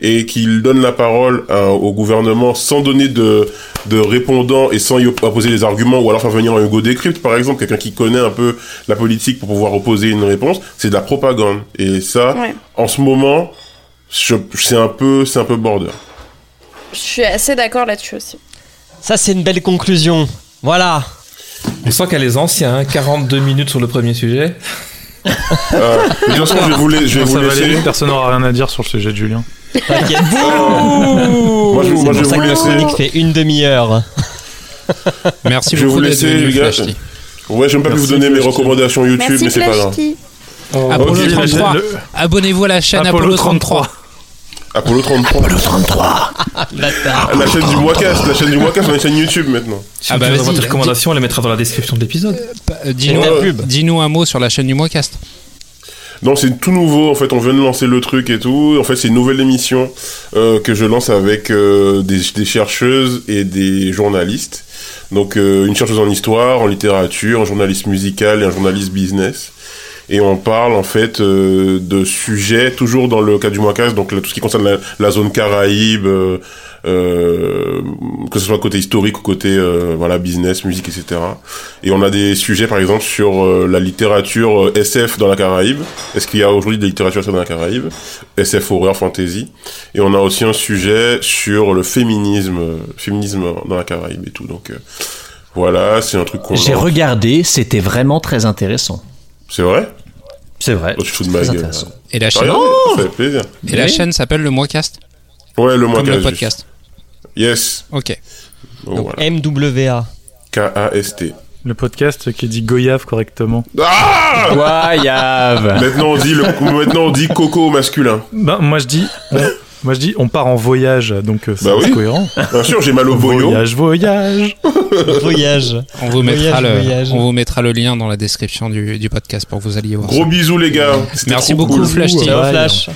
et qu'il donne la parole à- au gouvernement sans donner de, de répondant et sans y op- opposer des arguments, ou alors faire venir un Hugo Décrypte, par exemple, quelqu'un qui connaît un peu la politique pour pouvoir opposer une réponse, c'est de la propagande. Et ça, Ouais. en ce moment, c'est un peu, c'est un peu border. Je suis assez d'accord là-dessus aussi. Ça, c'est une belle conclusion. Voilà. On sent qu'elle est ancienne, hein, 42 minutes sur le premier sujet. Euh, toute façon, je vais vous, la- je vais Ça vous va aller laisser. personne n'aura rien à dire sur le sujet de Julien. T'inquiète. Moi, je, moi, je pour vais ça vous que la laisser. fait une demi-heure. Merci Je vais beaucoup vous d'être laisser, venu, les gars. Ouais, j'aime pas pu vous Merci, donner mes recommandations YouTube, Merci mais c'est pas grave. Flashty. Apollo Ok, 33. le- Abonnez-vous à la chaîne Apollo Apollo 33. Apollo 33. Bâtard. La chaîne du Moicast, la chaîne du Moicast, on a une chaîne YouTube maintenant. Si Ah bah veux vas-y, avoir tes dis- recommandations, on les mettra dans la description de l'épisode. Euh, Dis-nous Ouais, ouais. dis-nous un mot sur la chaîne du Moicast. Non, c'est tout nouveau. En fait, on vient de lancer le truc et tout. En fait, c'est une nouvelle émission euh, que je lance avec euh, des, des chercheuses et des journalistes. Donc, euh, une chercheuse en histoire, en littérature, un journaliste musical et un journaliste business. Et on parle en fait euh, de sujets toujours dans le cas du Moicast, donc là, tout ce qui concerne la, la zone Caraïbe, euh, euh, que ce soit côté historique ou côté euh, voilà business, musique, etc. Et on a des sujets par exemple sur euh, la littérature SF dans la Caraïbe. Est-ce qu'il y a aujourd'hui de la littérature SF dans la Caraïbe? SF horreur fantasy. Et on a aussi un sujet sur le féminisme, féminisme dans la Caraïbe et tout. Donc euh, voilà, c'est un truc qu'on. J'ai regardé, c'était vraiment très intéressant. C'est vrai? C'est vrai. Oh, tu te fous de ma Très gueule. intéressant. Et la chaîne, ça fait plaisir. et la chaîne s'appelle le Moicast, Ouais, le comme Moicast. le juste. podcast. Yes. Ok. Donc, Donc, voilà. MWA. K-A-S-T. Le podcast qui dit Goyave correctement. Ah Goyave. Maintenant on dit le, maintenant on dit coco au masculin. Ben, moi je dis, on, moi je dis, on part en voyage, donc euh, c'est Bah oui. cohérent. Bien sûr, j'ai mal au boyau. Voyage, voyage. Voyage. On vous mettra Voyage, le, voyage. on vous mettra le lien dans la description du, du podcast pour que vous alliez voir. Gros ça. bisous les gars. Merci beaucoup, cool. Ciao, Ouais, Flash.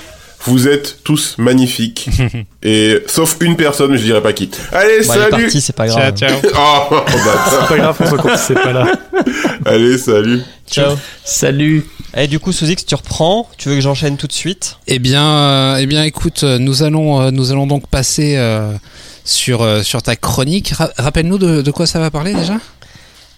Vous êtes tous magnifiques. Et sauf une personne, mais je dirais pas qui. Allez, Bon, est salut. c'est pas Ciao, grave. ciao. Oh, bâtard. C'est pas grave, François Courtis, c'est pas là. Allez, salut. Ciao. Salut. Et du coup, Sous-X, tu reprends. Tu veux que j'enchaîne tout de suite? Eh bien, euh, eh bien, écoute, euh, nous allons, euh, nous allons donc passer euh, sur sur ta chronique. Ra- Rappelle-nous de, de quoi ça va parler déjà?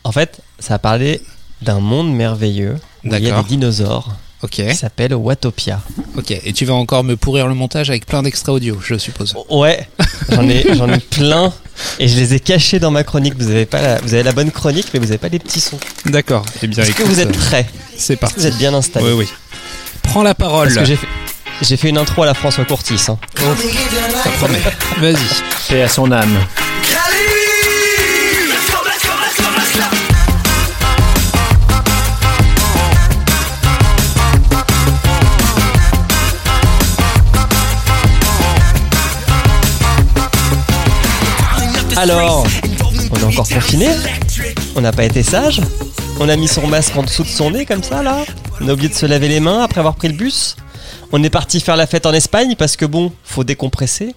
En fait, ça a parlé d'un monde merveilleux où il y a des dinosaures Ok, qui s'appelle Watopia. ok. Et tu vas encore me pourrir le montage avec plein d'extraits audio, je suppose. Ouais, j'en ai, j'en ai plein et je les ai cachés dans ma chronique. Vous avez pas, la, vous avez la bonne chronique, mais vous avez pas les petits sons. D'accord. Eh bien, Est-ce que vous êtes euh, prêts C'est Est-ce parti. que vous êtes bien installés Oui, oui. Prends la parole. Parce que j'ai fait, j'ai fait une intro à la François Courtis. Hein. Ça promet. Vas-y. Paix à son âme. Alors, on est encore confiné On n'a pas été sage On a mis son masque en dessous de son nez comme ça là On a oublié de se laver les mains après avoir pris le bus On est parti faire la fête en Espagne parce que bon, faut décompresser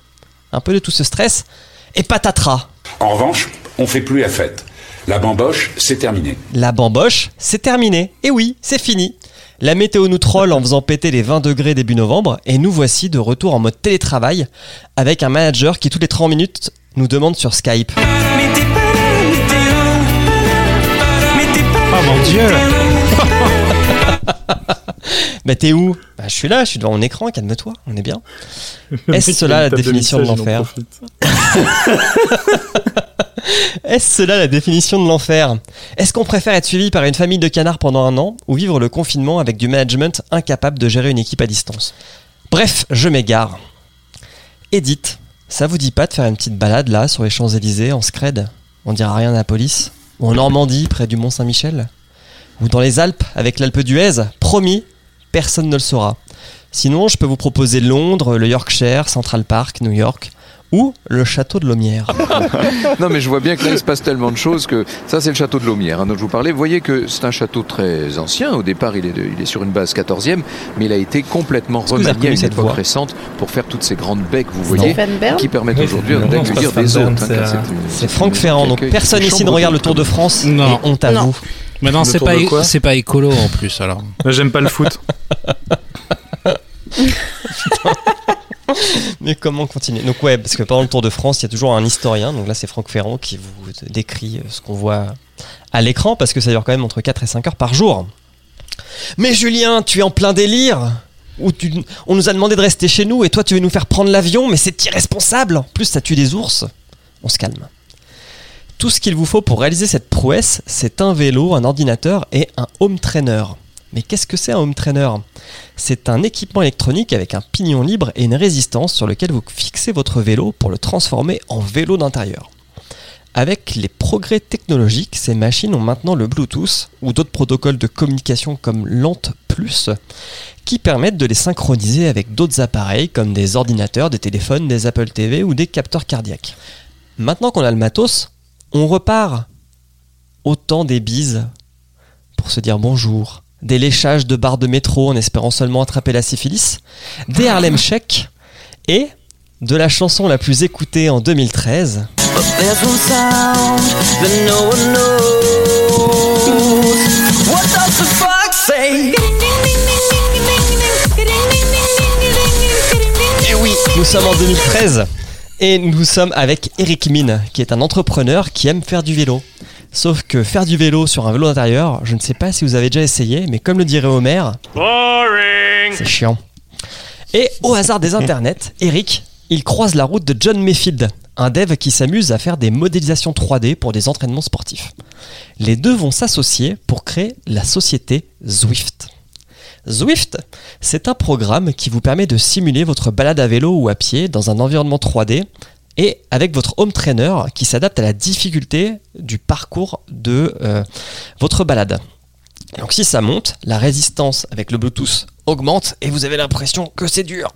un peu de tout ce stress. Et patatras En revanche, on fait plus la fête. La bamboche, c'est terminé. La bamboche, c'est terminé. Et oui, c'est fini. La météo nous troll en faisant péter les 20 degrés début novembre et nous voici de retour en mode télétravail avec un manager qui toutes les 30 minutes nous demande sur Skype. Oh mon dieu. Bah t'es où? Bah je suis là, je suis devant mon écran, calme-toi, on est bien. Est-ce cela la définition de l'enfer? Est-ce cela la définition de l'enfer? Est-ce qu'on préfère être suivi par une famille de canards pendant un an ou vivre le confinement avec du management incapable de gérer une équipe à distance? Bref, je m'égare. Edith, Ça vous dit pas de faire une petite balade là sur les Champs-Élysées en scred On dira rien à la police Ou en Normandie près du Mont Saint-Michel Ou dans les Alpes avec l'Alpe d'Huez Promis, personne ne le saura. Sinon, je peux vous proposer Londres, le Yorkshire, Central Park, New York ou le château de Lomière. non, mais je vois bien que là, il se passe tellement de choses que ça, c'est le château de Lomière hein, dont je vous parlais. Vous voyez que c'est un château très ancien. Au départ, il est, de- il est sur une base 14e, mais il a été complètement remanié à une cette époque récente pour faire toutes ces grandes baies que vous voyez, qui permettent Oui, aujourd'hui d'accueillir des. Bern, hein, c'est, euh, Franck Ferrand, donc personne ici ne regarde le. Tour de France. Non. Et honte à Non. vous. Mais non, c'est pas, c'est pas écolo en plus alors. Moi, J'aime pas le foot. Mais comment continuer? Donc ouais, parce que pendant le Tour de France, il y a toujours un historien. Donc là, c'est Franck Ferrand qui vous décrit euh, ce qu'on voit à l'écran, parce que ça dure quand même entre 4 et 5 heures par jour. Mais Julien, tu es en plein délire On nous a demandé de rester chez nous, et toi tu veux nous faire prendre l'avion, mais c'est irresponsable plus, ça tue des ours. On se calme. Tout ce qu'il vous faut pour réaliser cette prouesse, c'est un vélo, un ordinateur et un home trainer. Mais qu'est-ce que c'est un home trainer? C'est un équipement électronique avec un pignon libre et une résistance sur lequel vous fixez votre vélo pour le transformer en vélo d'intérieur. Avec les progrès technologiques, ces machines ont maintenant le Bluetooth ou d'autres protocoles de communication comme l'ANT+, qui permettent de les synchroniser avec d'autres appareils comme des ordinateurs, des téléphones, des Apple TV ou des capteurs cardiaques. Maintenant qu'on a le matos, on repart au temps des bises pour se dire bonjour, des léchages de barres de métro en espérant seulement attraper la syphilis, des Harlem Shake et de la chanson la plus écoutée en 2013. There's one sound that no one knows. What does the fox say? Et oui, nous sommes en 2013 et nous sommes avec Eric Mine, qui est un entrepreneur qui aime faire du vélo. Sauf que faire du vélo sur un vélo d'intérieur, je ne sais pas si vous avez déjà essayé, mais comme le dirait Homer, c'est chiant. Et au hasard des internets, Eric, il croise la route de John Mayfield, un dev qui s'amuse à faire des modélisations 3D pour des entraînements sportifs. Les deux vont s'associer pour créer la société Zwift. Zwift, c'est un programme qui vous permet de simuler votre balade à vélo ou à pied dans un environnement 3D et avec votre home trainer qui s'adapte à la difficulté du parcours de euh, votre balade. Donc si ça monte, la résistance avec le Bluetooth augmente et vous avez l'impression que c'est dur.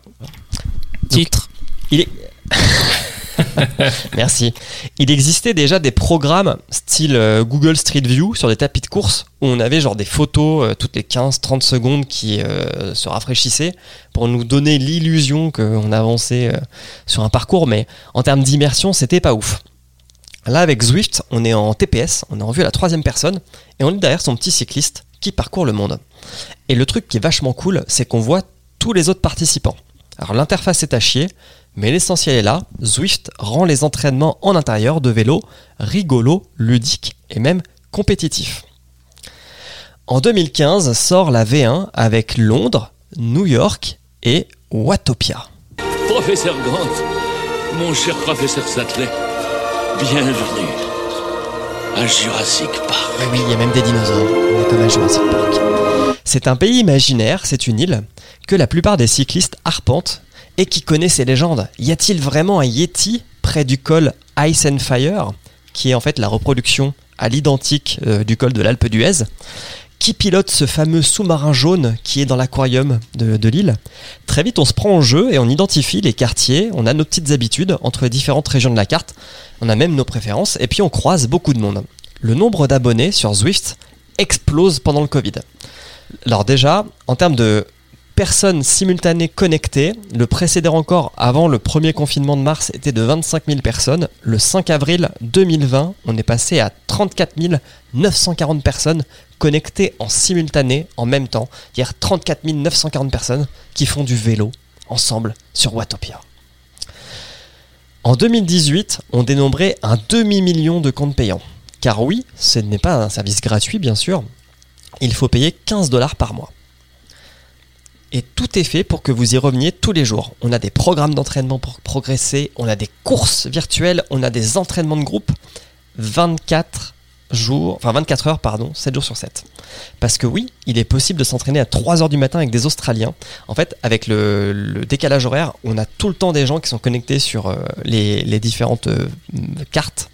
Titre. Il est... Merci. Il existait déjà des programmes style euh, Google Street View sur des tapis de course où on avait genre des photos euh, toutes les 15-30 secondes qui euh, se rafraîchissaient pour nous donner l'illusion qu'on avançait sur un parcours, mais en termes d'immersion, c'était pas ouf. Là, avec Zwift, on est en TPS, on est en vue à la troisième personne, et on est derrière son petit cycliste qui parcourt le monde. Et le truc qui est vachement cool, c'est qu'on voit tous les autres participants. Alors l'interface est à chier, mais l'essentiel est là. Zwift rend les entraînements en intérieur de vélo rigolos, ludiques et même compétitifs. En 2015 sort la V1 avec Londres, New York et Watopia. Professeur Grant, mon cher professeur Sattler, bienvenue à Jurassic Park. Oui, il y a même des dinosaures. On est comme à Jurassic Park. C'est un pays imaginaire, c'est une île, que la plupart des cyclistes arpentent et qui connaît ces légendes. Y a-t-il vraiment un Yeti près du col Ice and Fire, qui est en fait la reproduction à l'identique euh, du col de l'Alpe d'Huez? Qui pilote ce fameux sous-marin jaune qui est dans l'aquarium de, de l'île? Très vite, on se prend en jeu et on identifie les quartiers, on a nos petites habitudes entre les différentes régions de la carte, on a même nos préférences, et puis on croise beaucoup de monde. Le nombre d'abonnés sur Zwift explose pendant le Covid. Alors déjà, en termes de personnes simultanées connectées, le précédent record avant le premier confinement de mars était de 25 000 personnes. Le 5 avril 2020, on est passé à 34 940 personnes connectées en simultané en même temps. C'est-à-dire 34 940 personnes qui font du vélo ensemble sur Watopia. En 2018, on dénombrait un demi-million de comptes payants. Car oui, ce n'est pas un service gratuit bien sûr, il faut payer 15 dollars par mois. Et tout est fait pour que vous y reveniez tous les jours. On a des programmes d'entraînement pour progresser, on a des courses virtuelles, on a des entraînements de groupe 24 jours, enfin 24 heures, pardon, 7 jours sur 7. Parce que oui, il est possible de s'entraîner à 3 heures du matin avec des Australiens. En fait, avec le, décalage horaire, on a tout le temps des gens qui sont connectés sur euh, les, différentes euh, cartes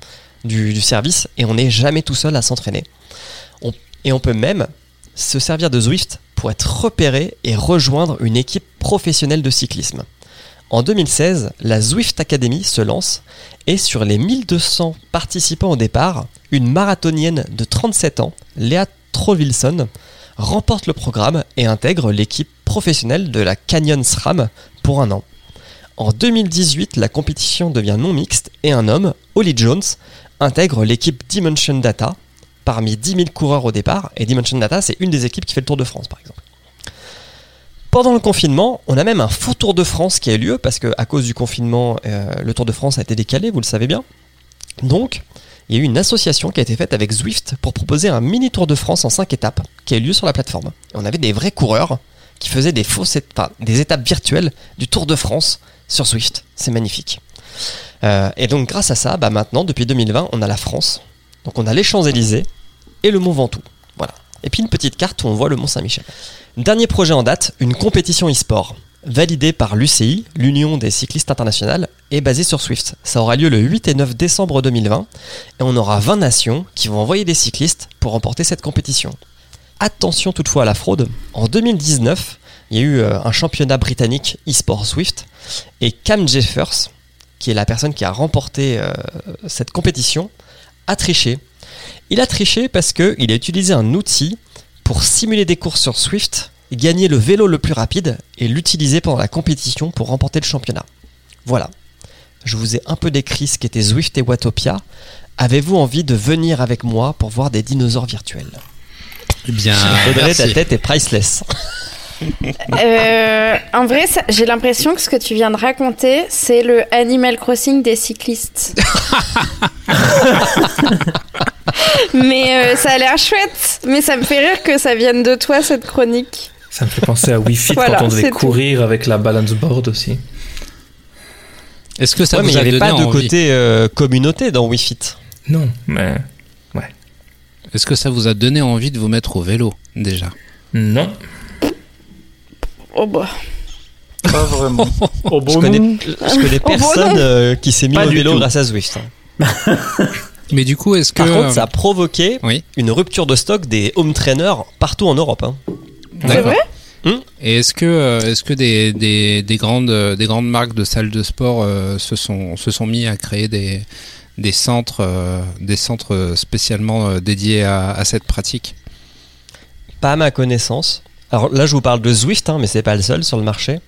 du, service et on n'est jamais tout seul à s'entraîner. Et on peut même se servir de Zwift pour être repéré et rejoindre une équipe professionnelle de cyclisme. En 2016, la Zwift Academy se lance et sur les 1200 participants au départ, une marathonienne de 37 ans, Léa Trollvilson, remporte le programme et intègre l'équipe professionnelle de la Canyon SRAM pour un an. En 2018, la compétition devient non mixte et un homme, Holly Jones, intègre l'équipe Dimension Data parmi 10 000 coureurs au départ. Et Dimension Data, c'est une des équipes qui fait le Tour de France, par exemple. Pendant le confinement, on a même un faux Tour de France qui a eu lieu parce que à cause du confinement, euh, le Tour de France a été décalé, vous le savez bien. Donc, il y a eu une association qui a été faite avec Zwift pour proposer un mini Tour de France en 5 étapes qui a eu lieu sur la plateforme. On avait des vrais coureurs qui faisaient des fausses étapes, des étapes virtuelles du Tour de France sur Zwift. C'est magnifique. Euh, et donc grâce à ça, bah maintenant, depuis 2020, on a la France. Donc on a les Champs-Élysées et le Mont Ventoux. Voilà. Et puis une petite carte où on voit le Mont Saint-Michel. Dernier projet en date, une compétition e-sport. Validée par l'UCI, l'Union des cyclistes internationales, et basée sur Swift. Ça aura lieu le 8 et 9 décembre 2020, et on aura 20 nations qui vont envoyer des cyclistes pour remporter cette compétition. Attention toutefois à la fraude. En 2019, il y a eu euh, un championnat britannique e-sport Swift, et Cam Jeffers, qui est la personne qui a remporté euh, cette compétition, a triché. Il a triché parce qu'il a utilisé un outil pour simuler des courses sur Swift, gagner le vélo le plus rapide et l'utiliser pendant la compétition pour remporter le championnat. Voilà. Je vous ai un peu décrit ce qu'était Zwift et Watopia. Avez-vous envie de venir avec moi pour voir des dinosaures virtuels? Eh bien, Audrey, ta tête est priceless. Euh, en vrai, ça- j'ai l'impression que ce que tu viens de raconter, c'est le Animal Crossing des cyclistes. Mais euh, ça a l'air chouette. Mais ça me fait rire que ça vienne de toi, cette chronique. Ça me fait penser à Wii Fit Voilà, quand on devait tout. courir avec la balance board aussi. Est-ce que ça Ouais, mais vous il n'y a avait donné pas de envie côté euh, communauté dans Wii Fit. Non, mais Est-ce que ça vous a donné envie de vous mettre au vélo déjà? Non. Oh bah. Pas vraiment. Au Je bon connais, je connais Oh, bon, personne euh, qui s'est mis Pas au vélo tout. grâce à Zwift. hein. Mais du coup, est-ce que Par contre, ça a provoqué Oui. une rupture de stock des home trainers partout en Europe. hein. C'est vrai Et est-ce que, euh, est-ce que des, des, des grandes, euh, des grandes marques de salles de sport euh, se, sont, se sont mis à créer des, des, centres, euh, des centres spécialement euh, dédiés à, à cette pratique? Pas à ma connaissance. Alors là, je vous parle de Zwift, hein, mais c'est pas le seul sur le marché.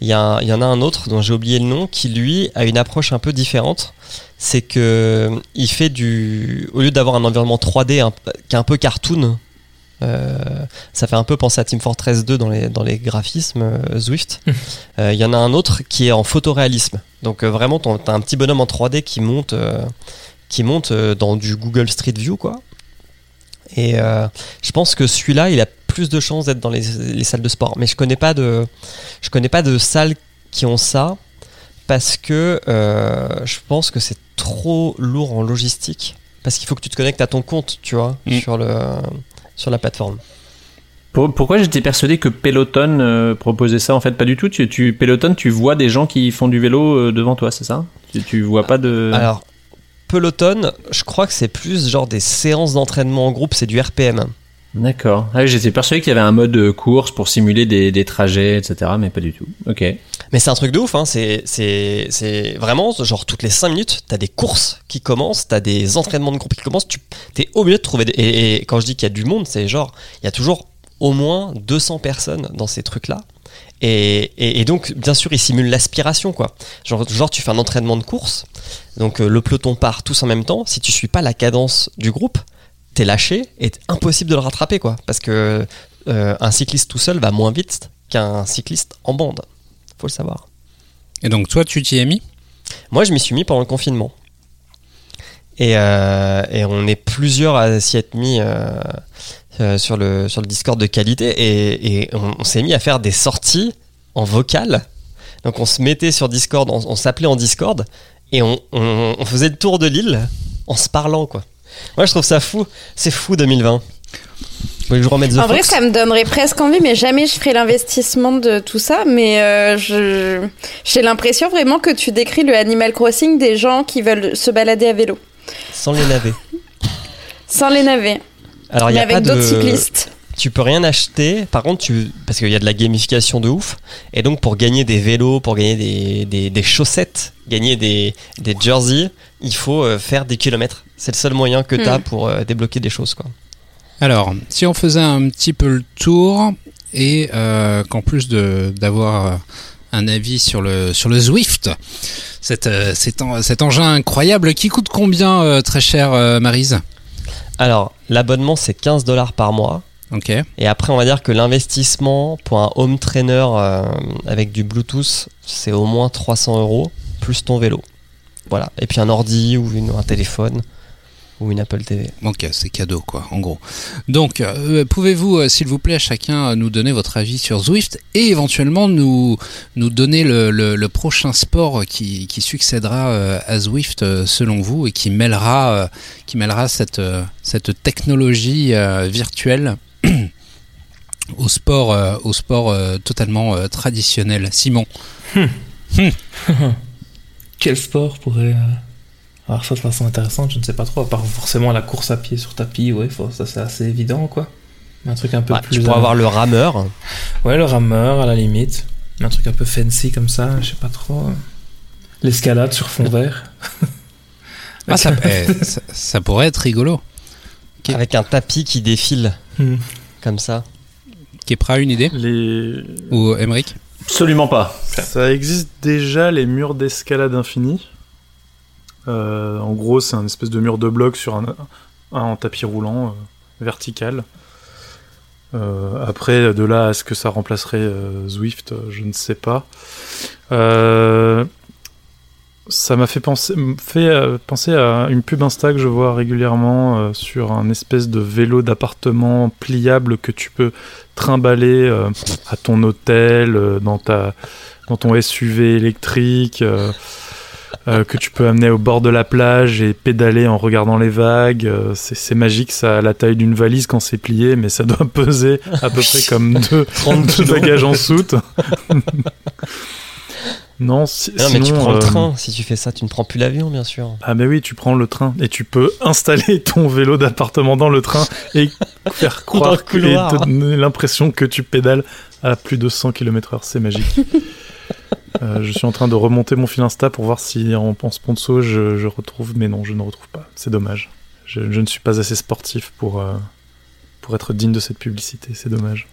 Il y, en a un autre dont j'ai oublié le nom qui lui a une approche un peu différente. C'est que il fait du, au lieu d'avoir un environnement 3D un- qui est un peu cartoon, euh, ça fait un peu penser à Team Fortress 2 dans les, dans les graphismes euh, Zwift. Euh, Il y en a un autre qui est en photoréalisme. Donc euh, vraiment, t'as un petit bonhomme en 3D qui monte, euh, qui monte euh, dans du Google Street View, quoi. Et euh, je pense que celui-là, il a plus de chances d'être dans les, les salles de sport. Mais je connais pas de, je connais pas de salles qui ont ça parce que euh, je pense que c'est trop lourd en logistique. Parce qu'il faut que tu te connectes à ton compte, tu vois, Mm. sur le, sur la plateforme. Pour- pourquoi j'étais persuadé que Peloton euh, proposait ça En fait, pas du tout? Tu, tu, Peloton, tu vois des gens qui font du vélo devant toi, c'est ça? Tu, tu vois pas de. Alors, peloton, je crois que c'est plus genre des séances d'entraînement en groupe, c'est du RPM. D'accord. Ah, j'étais persuadé qu'il y avait un mode course pour simuler des, des trajets, etc. Mais pas du tout. Ok. Mais c'est un truc de ouf, hein. c'est, vraiment genre toutes les 5 minutes, t'as des courses qui commencent, t'as des entraînements de groupe qui commencent, tu t'es obligé de trouver des... et, et quand je dis qu'il y a du monde, c'est genre, il y a toujours au moins 200 personnes dans ces trucs-là. Et, et, et donc, bien sûr, ils simulent l'aspiration, quoi. Genre, genre, tu fais un entraînement de course, donc euh, le peloton part tous en même temps. Si tu suis pas la cadence du groupe, t'es lâché et impossible de le rattraper, quoi. Parce que euh, un cycliste tout seul va moins vite qu'un cycliste en bande. Faut le savoir. Et donc, toi, tu t'y es mis? Moi, je m'y suis mis pendant le confinement. Et, euh, et on est plusieurs à s'y être mis euh, sur, le, sur le Discord de qualité. Et, et on, on s'est mis à faire des sorties en vocal. Donc on se mettait sur Discord, on, on s'appelait en Discord. Et on, on- on faisait le tour de l'île en se parlant, quoi. Moi, je trouve ça fou. C'est fou 2020. Vous voulez que je remette En vrai, ça me donnerait presque envie, mais jamais je ferai l'investissement de tout ça. Mais euh, j'ai l'impression vraiment que tu décris le Animal Crossing des gens qui veulent se balader à vélo, sans les navets. sans les navets, Alors, il y mais a avec pas de... d'autres cyclistes. Tu peux rien acheter. Par contre, tu parce qu'il y a de la gamification de ouf. Et donc, pour gagner des vélos, pour gagner des, des, des chaussettes, gagner des, des jerseys, il faut euh, faire des kilomètres. C'est le seul moyen que tu as Hmm. pour euh, débloquer des choses, quoi. Alors, si on faisait un petit peu le tour et euh, qu'en plus de d'avoir un avis sur le sur le Zwift, cet, cet, en- cet engin incroyable qui coûte combien très cher Maryse? Alors, l'abonnement, c'est 15 dollars par mois. Ok. Et après, on va dire que l'investissement pour un home trainer euh, avec du Bluetooth, c'est au moins 300 euros, plus ton vélo. Voilà. Et puis un ordi ou une- un téléphone ou une Apple TV. Ok, c'est cadeau quoi, en gros. Donc, euh, pouvez-vous, euh, s'il vous plaît, chacun euh, nous donner votre avis sur Zwift et éventuellement nous, nous donner le, le- le prochain sport qui, qui succédera euh, à Zwift selon vous et qui mêlera, euh, qui mêlera cette, cette technologie euh, virtuelle au sport, euh, au sport euh, totalement euh, traditionnel. Simon. Quel sport pourrait avoir ça de façon intéressante Je ne sais pas trop, à part forcément la course à pied sur tapis, ouais, faut- ça c'est assez évident quoi. Mais un truc un peu Bah, plus. tu pourrais avoir le rameur. Ouais, le rameur à la limite. Mais un truc un peu fancy comme ça, je sais pas trop. L'escalade sur fond vert. Ah, ça, eh, ça, ça pourrait être rigolo. Avec un tapis qui défile. Hmm. Comme ça. Prêt à une idée Les... Ou Emmerich Absolument pas. Ça existe déjà les murs d'escalade infini. Euh, en gros, c'est un espèce de mur de bloc sur un, un tapis roulant euh, vertical. Euh, après, de là à ce que ça remplacerait Zwift, je ne sais pas. Ça m'a fait penser, à une pub Insta que je vois régulièrement sur un espèce de vélo d'appartement pliable que tu peux trimballer à ton hôtel, dans dans ton SUV électrique, euh, que tu peux amener au bord de la plage et pédaler en regardant les vagues. Euh, c'est magique, ça a la taille d'une valise quand c'est plié, mais ça doit peser à peu près comme deux, 30 deux kilos. bagages en soute. non, si- Non, mais tu prends le euh, train. Si tu fais ça, tu ne prends plus l'avion, bien sûr. ah mais oui, tu prends le train et tu peux installer ton vélo d'appartement dans le train et faire croire et te donner l'impression que tu pédales à plus de 100 km/h. C'est magique. Euh, je suis en train de remonter mon fil Insta pour voir si en, en sponsor je, je retrouve, mais non, je ne retrouve pas. C'est dommage. Je, je ne suis pas assez sportif pour, euh, pour être digne de cette publicité. C'est dommage.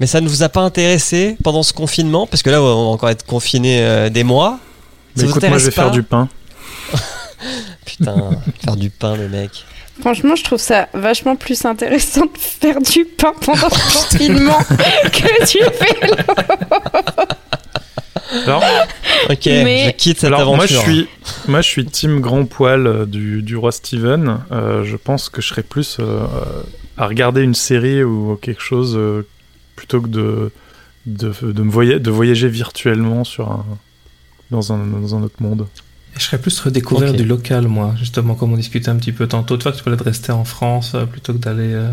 Mais ça ne vous a pas intéressé pendant ce confinement? Parce que là, on va encore être confiné euh, des mois. Mais Ça vous écoute, moi je vais faire du pain. Putain, faire du pain, le mec. Franchement, je trouve ça vachement plus intéressant de faire du pain pendant le confinement que du vélo. Alors, Ok, Mais- je quitte cette Alors, aventure. moi je suis, moi je suis team grand poil euh, du, du roi Steven. Euh, je pense que je serais plus euh, à regarder une série ou quelque chose euh, plutôt que de de, de me voya- de voyager virtuellement sur un dans un dans un autre monde. Et je serais plus redécouvrir du local, moi, justement, comme on discutait un petit peu tantôt. Tu vois, que tu parlais de rester en France plutôt que d'aller euh,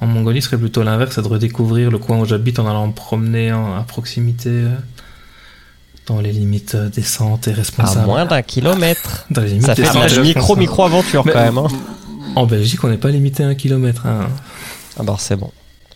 en Mongolie, ce serait plutôt l'inverse, c'est de redécouvrir le coin où j'habite en allant me promener en- à proximité euh, dans les limites euh, décentes et à responsables. moins d'un kilomètre. Dans les limites Ça fait décentes de et la micro responsables. micro aventure Mais- quand même. Hein. En Belgique, on n'est pas limité à un kilomètre. hein. Ah bah c'est bon.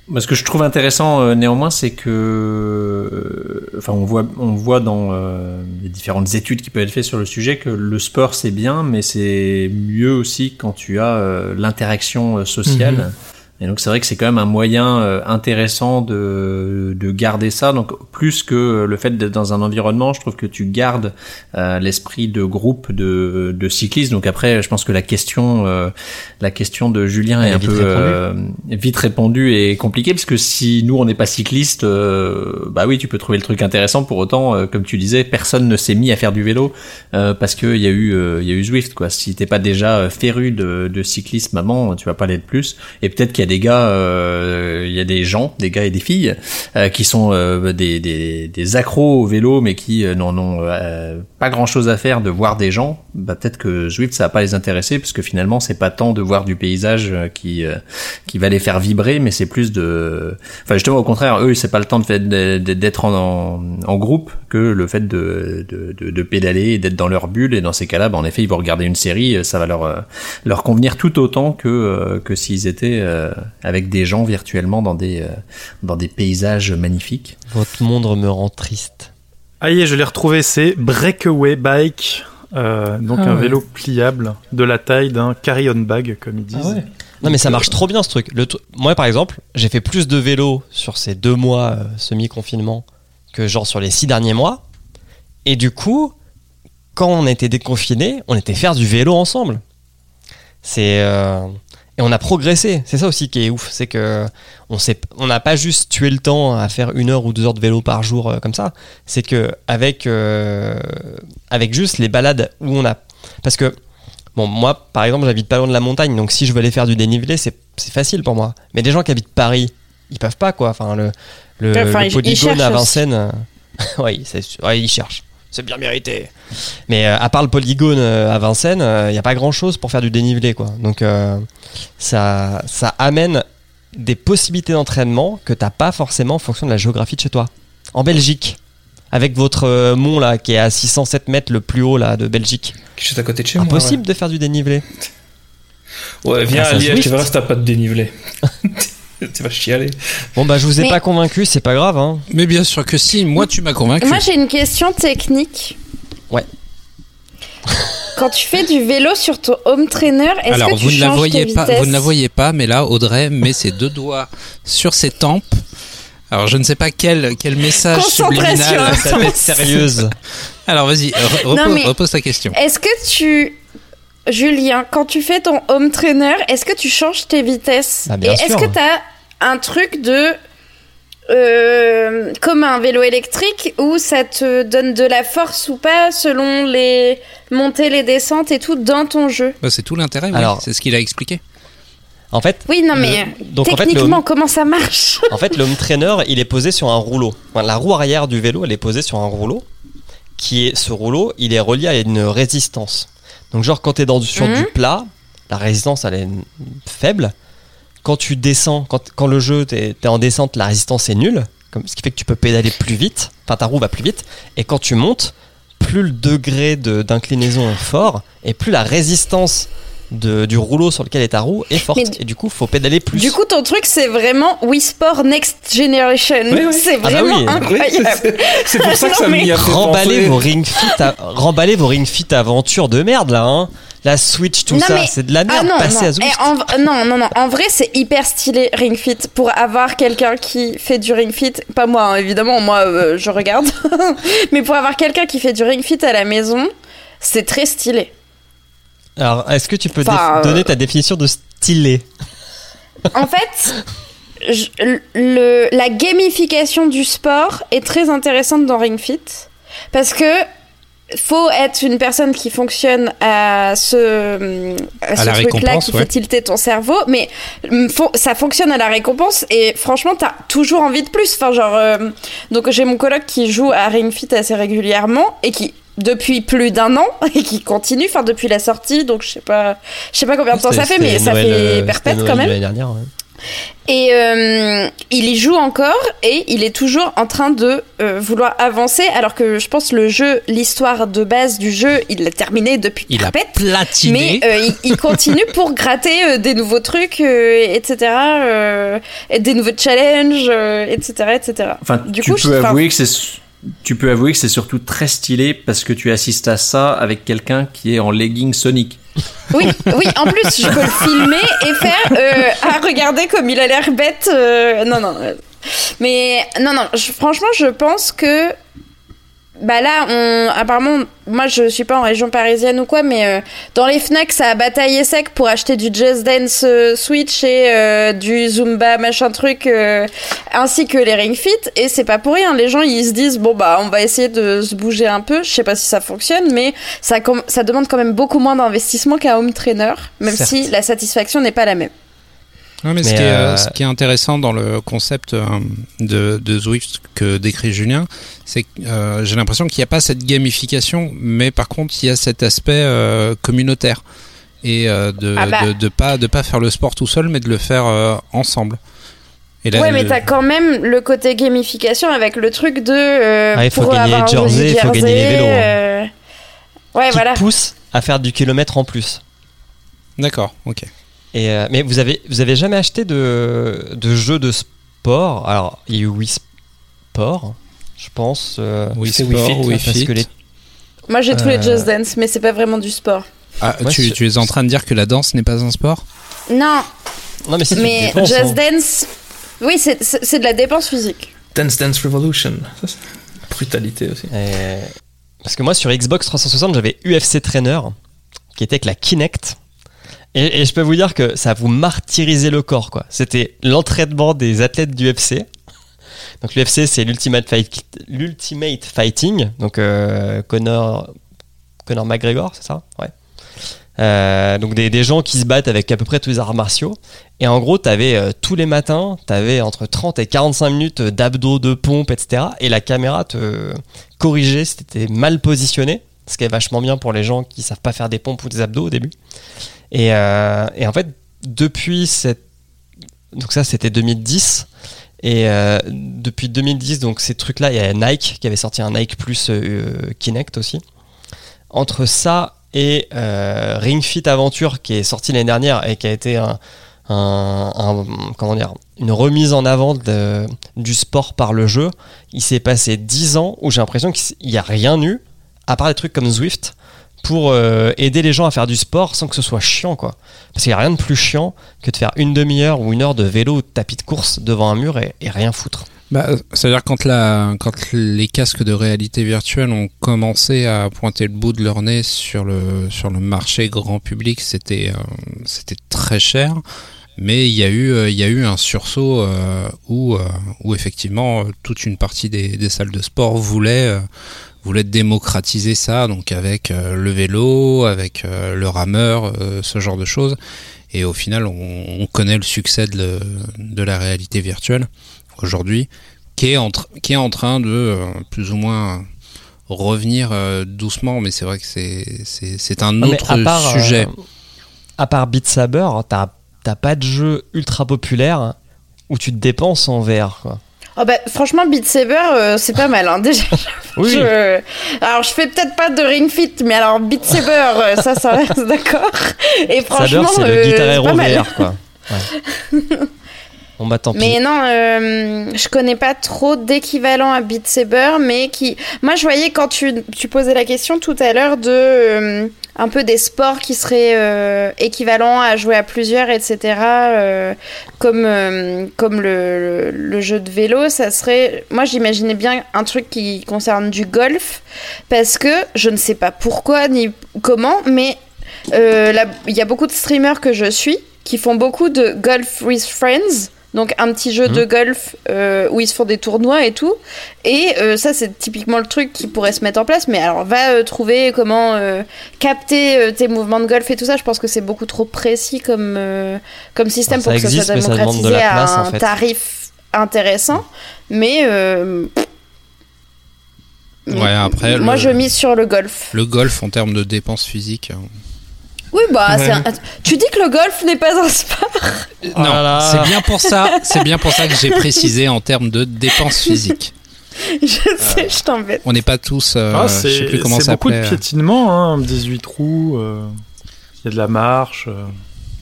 Moi, ce que je trouve intéressant euh, néanmoins, c'est que, euh, enfin, on voit, on voit dans euh, les différentes études qui peuvent être faites sur le sujet que le sport c'est bien, mais c'est mieux aussi quand tu as euh, l'interaction sociale. Mhm. Et donc c'est vrai que c'est quand même un moyen euh, intéressant de, de garder ça. Donc plus que le fait d'être dans un environnement, je trouve que tu gardes euh, l'esprit de groupe de, de cyclistes. Donc après, je pense que la question, euh, la question de Julien est Elle est un vite peu répondue. euh, vite répondue et compliquée parce que si nous on n'est pas cycliste, euh, bah oui, tu peux trouver le truc intéressant. Pour autant, euh, comme tu disais, personne ne s'est mis à faire du vélo euh, parce que il y a eu, euh, il y a eu Zwift quoi. Si t'es pas déjà féru de, de cyclisme avant, tu vas pas l'être plus. Et peut-être qu'il des gars, euh, il y a des gens, des gars et des filles euh, qui sont euh, des, des, des accros au vélo, mais qui n'en ont pas grand chose à faire de voir des gens. Bah, peut-être que Zwift ça va pas les intéresser, parce que finalement c'est pas tant de voir du paysage qui qui va les faire vibrer, mais c'est plus de, enfin justement au contraire, eux c'est pas le temps de de- d'être en, en, groupe que le fait de de, de, pédaler d'être dans leur bulle. Et dans ces cas-là, bah, en effet, ils vont regarder une série, ça va leur leur convenir tout autant que que s'ils étaient euh, avec des gens virtuellement dans des euh, dans des paysages magnifiques. Votre monde me rend triste. Ah y est, je l'ai retrouvé, c'est Breakaway Bike. Euh, donc Ah un ouais. vélo pliable de la taille d'un carry-on bag, comme ils disent. Non mais ça marche trop bien ce truc. Le Moi par exemple, j'ai fait plus de vélo sur ces deux mois euh, semi-confinement que genre sur les six derniers mois. Et du coup, quand on était déconfinés, on était faire du vélo ensemble. C'est euh, et on a progressé. C'est ça aussi qui est ouf, c'est que on s'est, on n'a pas juste tué le temps à faire une heure ou deux heures de vélo par jour euh, comme ça. C'est que avec euh, avec juste les balades où on a, parce que Bon, moi, par exemple, j'habite pas loin de la montagne, donc si je veux aller faire du dénivelé, c'est c'est facile pour moi. Mais des gens qui habitent Paris, ils peuvent pas, quoi. Enfin, le, le, Enfin, le polygone à. Vincennes, sûr. Ouais, ils cherchent. C'est bien mérité. Mais euh, à part le polygone euh, à Vincennes, il n'y a pas grand chose pour faire du dénivelé, quoi. Donc, euh, ça, ça amène des possibilités d'entraînement que t'as pas forcément en fonction de la géographie de chez toi. En Belgique, avec votre euh, mont là qui est à 607 mètres le plus haut là de Belgique. Juste à côté de chez moi. Impossible de faire du dénivelé. Ouais, viens à à Liège, tu verras si t'as pas de dénivelé. tu vas chialer. Bon bah je vous ai Mais- pas convaincu, c'est pas grave hein. Mais bien sûr que si, moi tu m'as convaincu. Moi, j'ai une question technique. Ouais. Quand tu fais du vélo sur ton home trainer, est-ce Alors que tu vous ne la changes voyez tes pas, vitesses vous ne la voyez pas, mais là Audrey met ses deux doigts sur ses tempes. Alors je ne sais pas quel quel message Concentration subliminal. Ça va être sérieuse. Alors vas-y, re- Non, repose, mais- repose ta question. Est-ce que tu. Julien, quand tu fais ton home trainer, est-ce que tu changes tes vitesses Bah, bien Et est-ce que tu as un truc de. euh, comme un vélo électrique où ça te donne de la force ou pas selon les montées, les descentes et tout dans ton jeu? Bah, c'est tout l'intérêt, oui. Alors- c'est ce qu'il a expliqué. En fait, Oui, non, mais Le- donc, en fait, le- techniquement, comment ça marche? En fait le home trainer, il est posé sur un rouleau. Enfin, la roue arrière du vélo, elle est posée sur un rouleau qui est ce rouleau, il est relié à une résistance. Donc genre quand tu es dans sur Mhm. du plat, la résistance elle est faible. Quand tu descends, quand, quand le jeu t'es es en descente, la résistance est nulle, comme, ce qui fait que tu peux pédaler plus vite. Enfin ta roue va plus vite. Et quand tu montes, plus le degré de- d'inclinaison est fort et plus la résistance de- du rouleau sur lequel est ta roue est forte. Mais et du coup, faut pédaler plus. Du coup, ton truc, c'est vraiment Wii Sport Next Generation. Oui, oui. C'est Ah bah vraiment oui. Oui, incroyable. c'est- c'est pour ça que Non, ça m'y a fait Remballez vos ring fit, à- remballez vos ring fit aventures de merde là, hein. La Switch, tout Non, ça, mais- c'est de la Ah merde. non, Passez non. à. Eh, en non, non, non. En vrai, c'est hyper stylé Ring Fit pour avoir quelqu'un qui fait du Ring Fit. Pas moi, hein, évidemment. Moi, euh, je regarde. Mais pour avoir quelqu'un qui fait du Ring Fit à la maison, c'est très stylé. Alors, est-ce que tu peux Enfin, donner euh, ta définition de stylé? En fait, je- le, la gamification du sport est très intéressante dans Ring Fit parce que faut être une personne qui fonctionne à ce, à ce truc-là qui ouais. fait tilter ton cerveau, mais mm, ça fonctionne à la récompense et franchement t'as toujours envie de plus. Enfin genre, euh, donc j'ai mon coloc qui joue à Ring Fit assez régulièrement et qui depuis plus d'un an et qui continue, enfin depuis la sortie, donc je sais pas, je sais pas combien de temps ça fait, mais ça Noël, fait perpète quand même. l'année dernière, ouais. Et euh, il y joue encore et il est toujours en train de euh, vouloir avancer alors que je pense le jeu, l'histoire de base du jeu, il l'a terminé depuis Il a perpète. platiné. Mais euh, il, il continue pour gratter euh, des nouveaux trucs, euh, etc. euh, et des nouveaux challenges, euh, etc., etc. Enfin, du tu coup, peux avouer que c'est tu peux avouer que c'est surtout très stylé parce que tu assistes à ça avec quelqu'un qui est en legging Sonic. Oui, oui, en plus, je peux le filmer et faire euh, Ah, regardez comme il a l'air bête. euh, non, non. euh. Mais non, non, franchement, je pense que. Bah là, on, apparemment, moi je suis pas en région parisienne ou quoi, mais euh, dans les Fnac, ça a bataillé sec pour acheter du Just Dance euh, Switch et euh, du Zumba machin truc, euh, ainsi que les Ring Fit. Et c'est pas pour rien. Les gens ils se disent bon bah on va essayer de se bouger un peu. Je sais pas si ça fonctionne, mais ça, ça demande quand même beaucoup moins d'investissement qu'un home trainer, même Certes. si la satisfaction n'est pas la même. Ouais, mais, ce, Mais, qui est, euh, ce qui est intéressant dans le concept euh, de, de Zwift que décrit Julien, c'est que euh, j'ai l'impression qu'il n'y a pas cette gamification, mais par contre il y a cet aspect euh, communautaire et euh, de, Ah bah. de, de pas de pas faire le sport tout seul, mais de le faire euh, ensemble. Et là, ouais, mais le- t'as quand même le côté gamification avec le truc de. euh, Ah, il faut pour gagner avoir jerseys, il faut gagner les jersey, vélos, hein. euh, Ouais, qui voilà. pousse à faire du kilomètre en plus. D'accord, ok. Et euh, mais vous avez vous avez jamais acheté de, de jeux de sport? Alors il y a eu Wii Sport, je pense. euh, Wii c'est Sport, Fit, Wii parce Fit. que les Moi, j'ai tous les Euh, Just Dance, mais c'est pas vraiment du sport. Ah, Ouais, tu, es en train de dire que la danse n'est pas un sport? Non, non mais c'est mais dépenses, Just hein. Dance. Oui, c'est- c'est c'est de la dépense physique. Dance Dance Revolution. Ça, c'est- Brutalité aussi. Et- Parce que moi sur Xbox 360 j'avais UFC Trainer qui était avec la Kinect. Et, je peux vous dire que ça vous martyrisait le corps quoi. C'était l'entraînement des athlètes du UFC. Donc l'UFC c'est l'Ultimate Fight, l'Ultimate Fighting. Donc euh, Conor McGregor, c'est ça? Ouais. Euh, donc des, gens qui se battent avec à peu près tous les arts martiaux. Et en gros, t'avais avais tous les matins, t'avais entre 30 et 45 minutes d'abdos, de pompe, etc. Et la caméra te corrigeait si t'étais mal positionné, ce qui est vachement bien pour les gens qui savent pas faire des pompes ou des abdos au début. Et, euh, et en fait, depuis cette... Donc ça, c'était 2010. Et euh, depuis 2010, donc ces trucs-là, il y a Nike qui avait sorti un Nike Plus euh, Kinect aussi. Entre ça et Ring Fit Aventure qui est sorti l'année dernière et qui a été un, comment dire, une remise en avant du sport par le jeu, il s'est passé 10 ans où j'ai l'impression qu'il n'y a rien eu, à part des trucs comme Zwift, pour euh, aider les gens à faire du sport sans que ce soit chiant quoi. Parce qu'il n'y a rien de plus chiant que de faire une demi-heure ou une heure de vélo ou de tapis de course devant un mur et, rien foutre. Bah, C'est-à-dire quand, la, quand les casques de réalité virtuelle ont commencé à pointer le bout de leur nez sur le, sur le marché grand public, c'était euh, c'était très cher. Mais il y a eu, euh, il y a eu un sursaut euh, où, euh, où effectivement euh, toute une partie des, des salles de sport voulait, euh, voulait démocratiser ça, donc avec euh, le vélo, avec euh, le rameur, euh, ce genre de choses. Et au final, on, on connaît le succès de, le- de la réalité virtuelle aujourd'hui, qui est en, tr- qui est en train de plus ou moins revenir doucement, mais c'est vrai que c'est un autre à part, sujet. euh, à part Beat Saber, t'as t'as pas de jeu ultra populaire où tu te dépenses en VR. Quoi. Oh bah, franchement, Beat Saber, euh, c'est pas mal, hein, déjà. Oui. Je- Alors, je fais peut-être pas de Ring Fit, mais alors Beat Saber, euh, ça, ça reste d'accord. Et franchement, c'est euh, le. VR. Quoi. Ouais. Bon bah. Mais non, euh, je connais pas trop d'équivalent à Beat Saber, mais qui. Moi, je voyais quand tu, tu posais la question tout à l'heure de euh, un peu des sports qui seraient euh, équivalents à jouer à plusieurs, etc. euh, comme comme le, le, le jeu de vélo, ça serait. Moi, j'imaginais bien un truc qui concerne du golf, parce que je ne sais pas pourquoi ni comment, mais il y a beaucoup de streamers que je suis qui font beaucoup de golf with friends. Donc un petit jeu de golf euh, où ils se font des tournois et tout. Et euh, ça c'est typiquement le truc qui pourrait se mettre en place. Mais alors va euh, trouver comment euh, capter euh, tes mouvements de golf et tout ça. Je pense que c'est beaucoup trop précis comme, euh, comme système Alors, pour que ça soit ça démocratisé à en un fait. tarif intéressant. Mais euh, Ouais, après, moi le- je mise sur le golf. Le golf en termes de dépenses physiques. Oui bah Ouais. c'est un- tu dis que le golf n'est pas un sport. Non, c'est bien pour ça. C'est bien pour ça que j'ai précisé en termes de dépenses physiques. je sais, je t'embête. On n'est pas tous. euh, Ah, je sais c'est plus comment c'est ça beaucoup de piétinement, hein, 18 trous, euh, il y a de la marche. euh.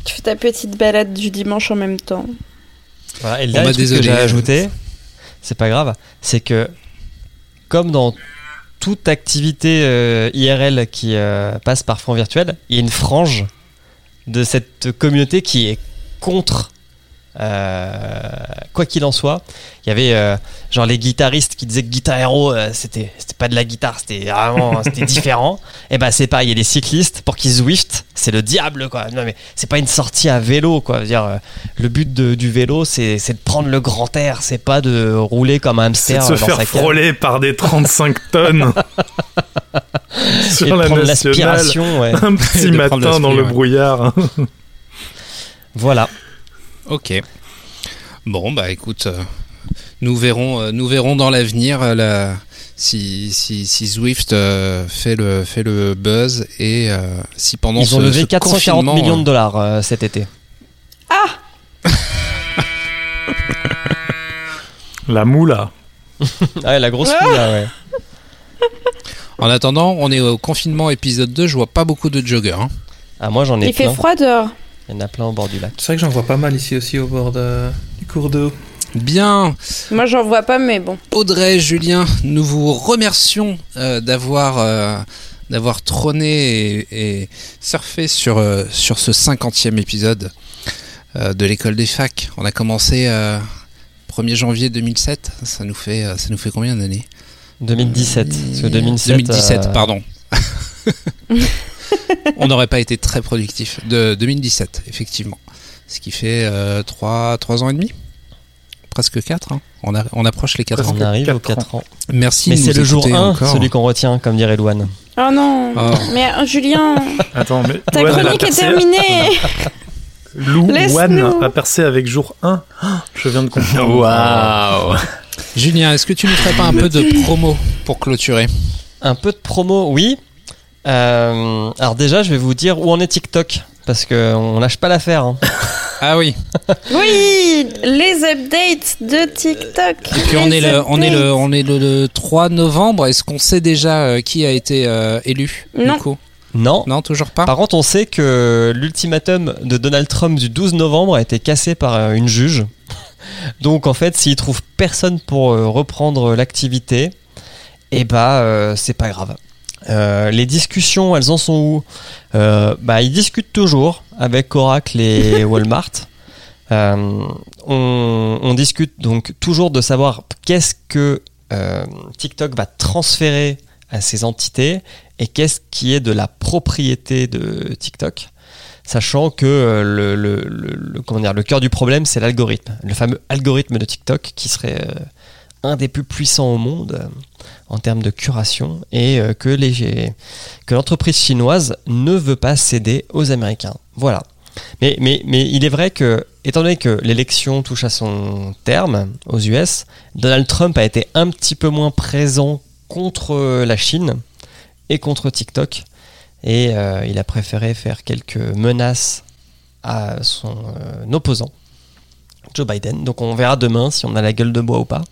Tu fais ta petite balade du dimanche en même temps. Voilà, et le Bon, dernier bah, truc désolé. que j'ai ajouté, c'est pas grave, c'est que comme dans toute activité euh, IRL qui euh, passe par front virtuel, il y a une frange de cette communauté qui est contre. Euh, quoi qu'il en soit, il y avait euh, genre les guitaristes qui disaient que Guitar Hero euh, c'était c'était pas de la guitare, c'était vraiment c'était différent. Et ben c'est pareil, il y a les cyclistes pour qu'ils Zwift, c'est le diable quoi. Non mais c'est pas une sortie à vélo quoi. Dire, euh, le but de- du vélo c'est c'est de prendre le grand air, c'est pas de rouler comme un C'est hamster de se dans faire frôler par des 35 tonnes Et sur la prendre nationale. l'aspiration, ouais. Un petit Et matin dans le brouillard. Voilà. Ok. Bon, bah écoute, euh, nous verrons, euh, nous verrons dans l'avenir euh, la- si, si, si Zwift euh, fait, le, fait le buzz et euh, si pendant Ils ont levé ce 440 confinement, millions de dollars euh, cet été. La moula. ouais, la grosse Ah moula, ouais. En attendant, on est au confinement épisode 2, je vois pas beaucoup de joggers. hein. Ah, moi j'en ai Il fait froid dehors. Il y en a plein au bord du lac. C'est vrai que j'en vois pas mal ici aussi au bord de- du cours d'eau. Bien, Moi, j'en vois pas, mais bon. Audrey, Julien, nous vous remercions euh, d'avoir euh, d'avoir trôné et, et surfé sur, euh, sur ce 50e épisode de l'école des facs. On a commencé euh, 1er janvier 2007. Ça nous fait, ça nous fait combien d'années? 2017. Parce que 2007. 2017, euh, pardon. On n'aurait pas été très productif. De 2017, effectivement. Ce qui fait 3, ans et demi Presque 4. On, a- on approche les 4 ans. On arrive aux quatre 4 ans. Merci Mais de c'est le jour écouter 1, encore. celui qu'on retient, comme dirait Louane. Oh non. Ah. Mais euh, Julien, Attends, mais. ta Louane, chronique est percé- terminée. Lou. Wan a percé avec jour 1. Je viens de comprendre. Waouh Julien, est-ce que tu nous ferais pas un peu de promo pour clôturer? Un peu de promo, oui. Euh, alors déjà, je vais vous dire où en est TikTok. Parce qu'on lâche pas l'affaire. hein. Ah oui. Oui, les updates de TikTok. Et puis on est le, on est le, on est le, le 3 novembre. Est-ce qu'on sait déjà euh, qui a été euh, élu du Non. coup? Non. Non, toujours pas. Par contre, on sait que l'ultimatum de Donald Trump du 12 novembre a été cassé par euh, une juge. Donc en fait, s'il trouve personne pour euh, reprendre l'activité, eh bah euh, c'est pas grave. Euh, les discussions, elles en sont où Euh, Bah ils discutent toujours avec Oracle et Walmart. Euh, on, on discute donc toujours de savoir qu'est-ce que euh, TikTok va transférer à ces entités et qu'est-ce qui est de la propriété de TikTok, sachant que le, le, le- le- comment dire, le cœur du problème, c'est l'algorithme, le fameux algorithme de TikTok qui serait un des plus puissants au monde en termes de curation et euh, que l'entreprise chinoise ne veut pas céder aux Américains. Voilà. Mais il est vrai que, étant donné que l'élection touche à son terme aux US, Donald Trump a été un petit peu moins présent contre la Chine et contre TikTok. Et euh, il a préféré faire quelques menaces à son euh, opposant, Joe Biden. Donc on verra demain si on a la gueule de bois ou pas.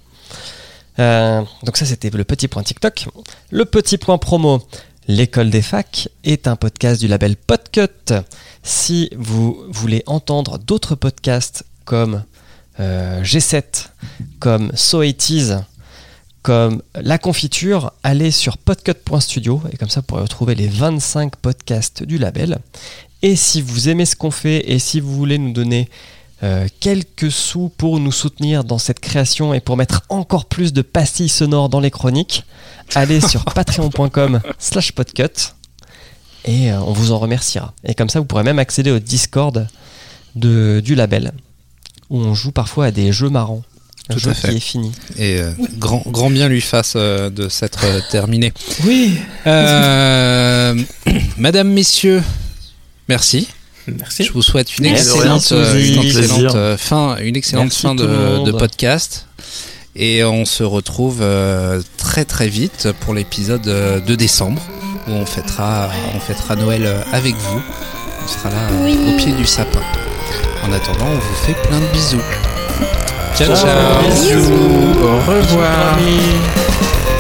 Euh, donc ça c'était le petit point TikTok. Le petit point promo. L'école des facs est un podcast du label Podcut. Si vous voulez entendre d'autres podcasts comme euh, G7, comme So It Is, comme La Confiture, allez sur podcut.studio et comme ça vous pourrez retrouver les 25 podcasts du label. Et si vous aimez ce qu'on fait et si vous voulez nous donner euh, quelques sous pour nous soutenir dans cette création et pour mettre encore plus de pastilles sonores dans les chroniques, allez sur patreon.com slash podcut et euh, on vous en remerciera. Et comme ça, vous pourrez même accéder au Discord de, du label où on joue parfois à des jeux marrants. Un Tout jeu à fait. qui est fini. Et euh, grand, grand bien lui fasse euh, de s'être terminé. Oui. Madame, messieurs, merci. Merci. Je vous souhaite une Merci. excellente, Merci, euh, une excellente euh, fin, une excellente Merci fin de, podcast. Et on se retrouve euh, très très vite pour l'épisode de décembre où on fêtera, on fêtera Noël avec vous. On sera là Oui. au pied du sapin. En attendant, on vous fait plein de bisous. Ciao ciao. Bisous. Au revoir. Bisous.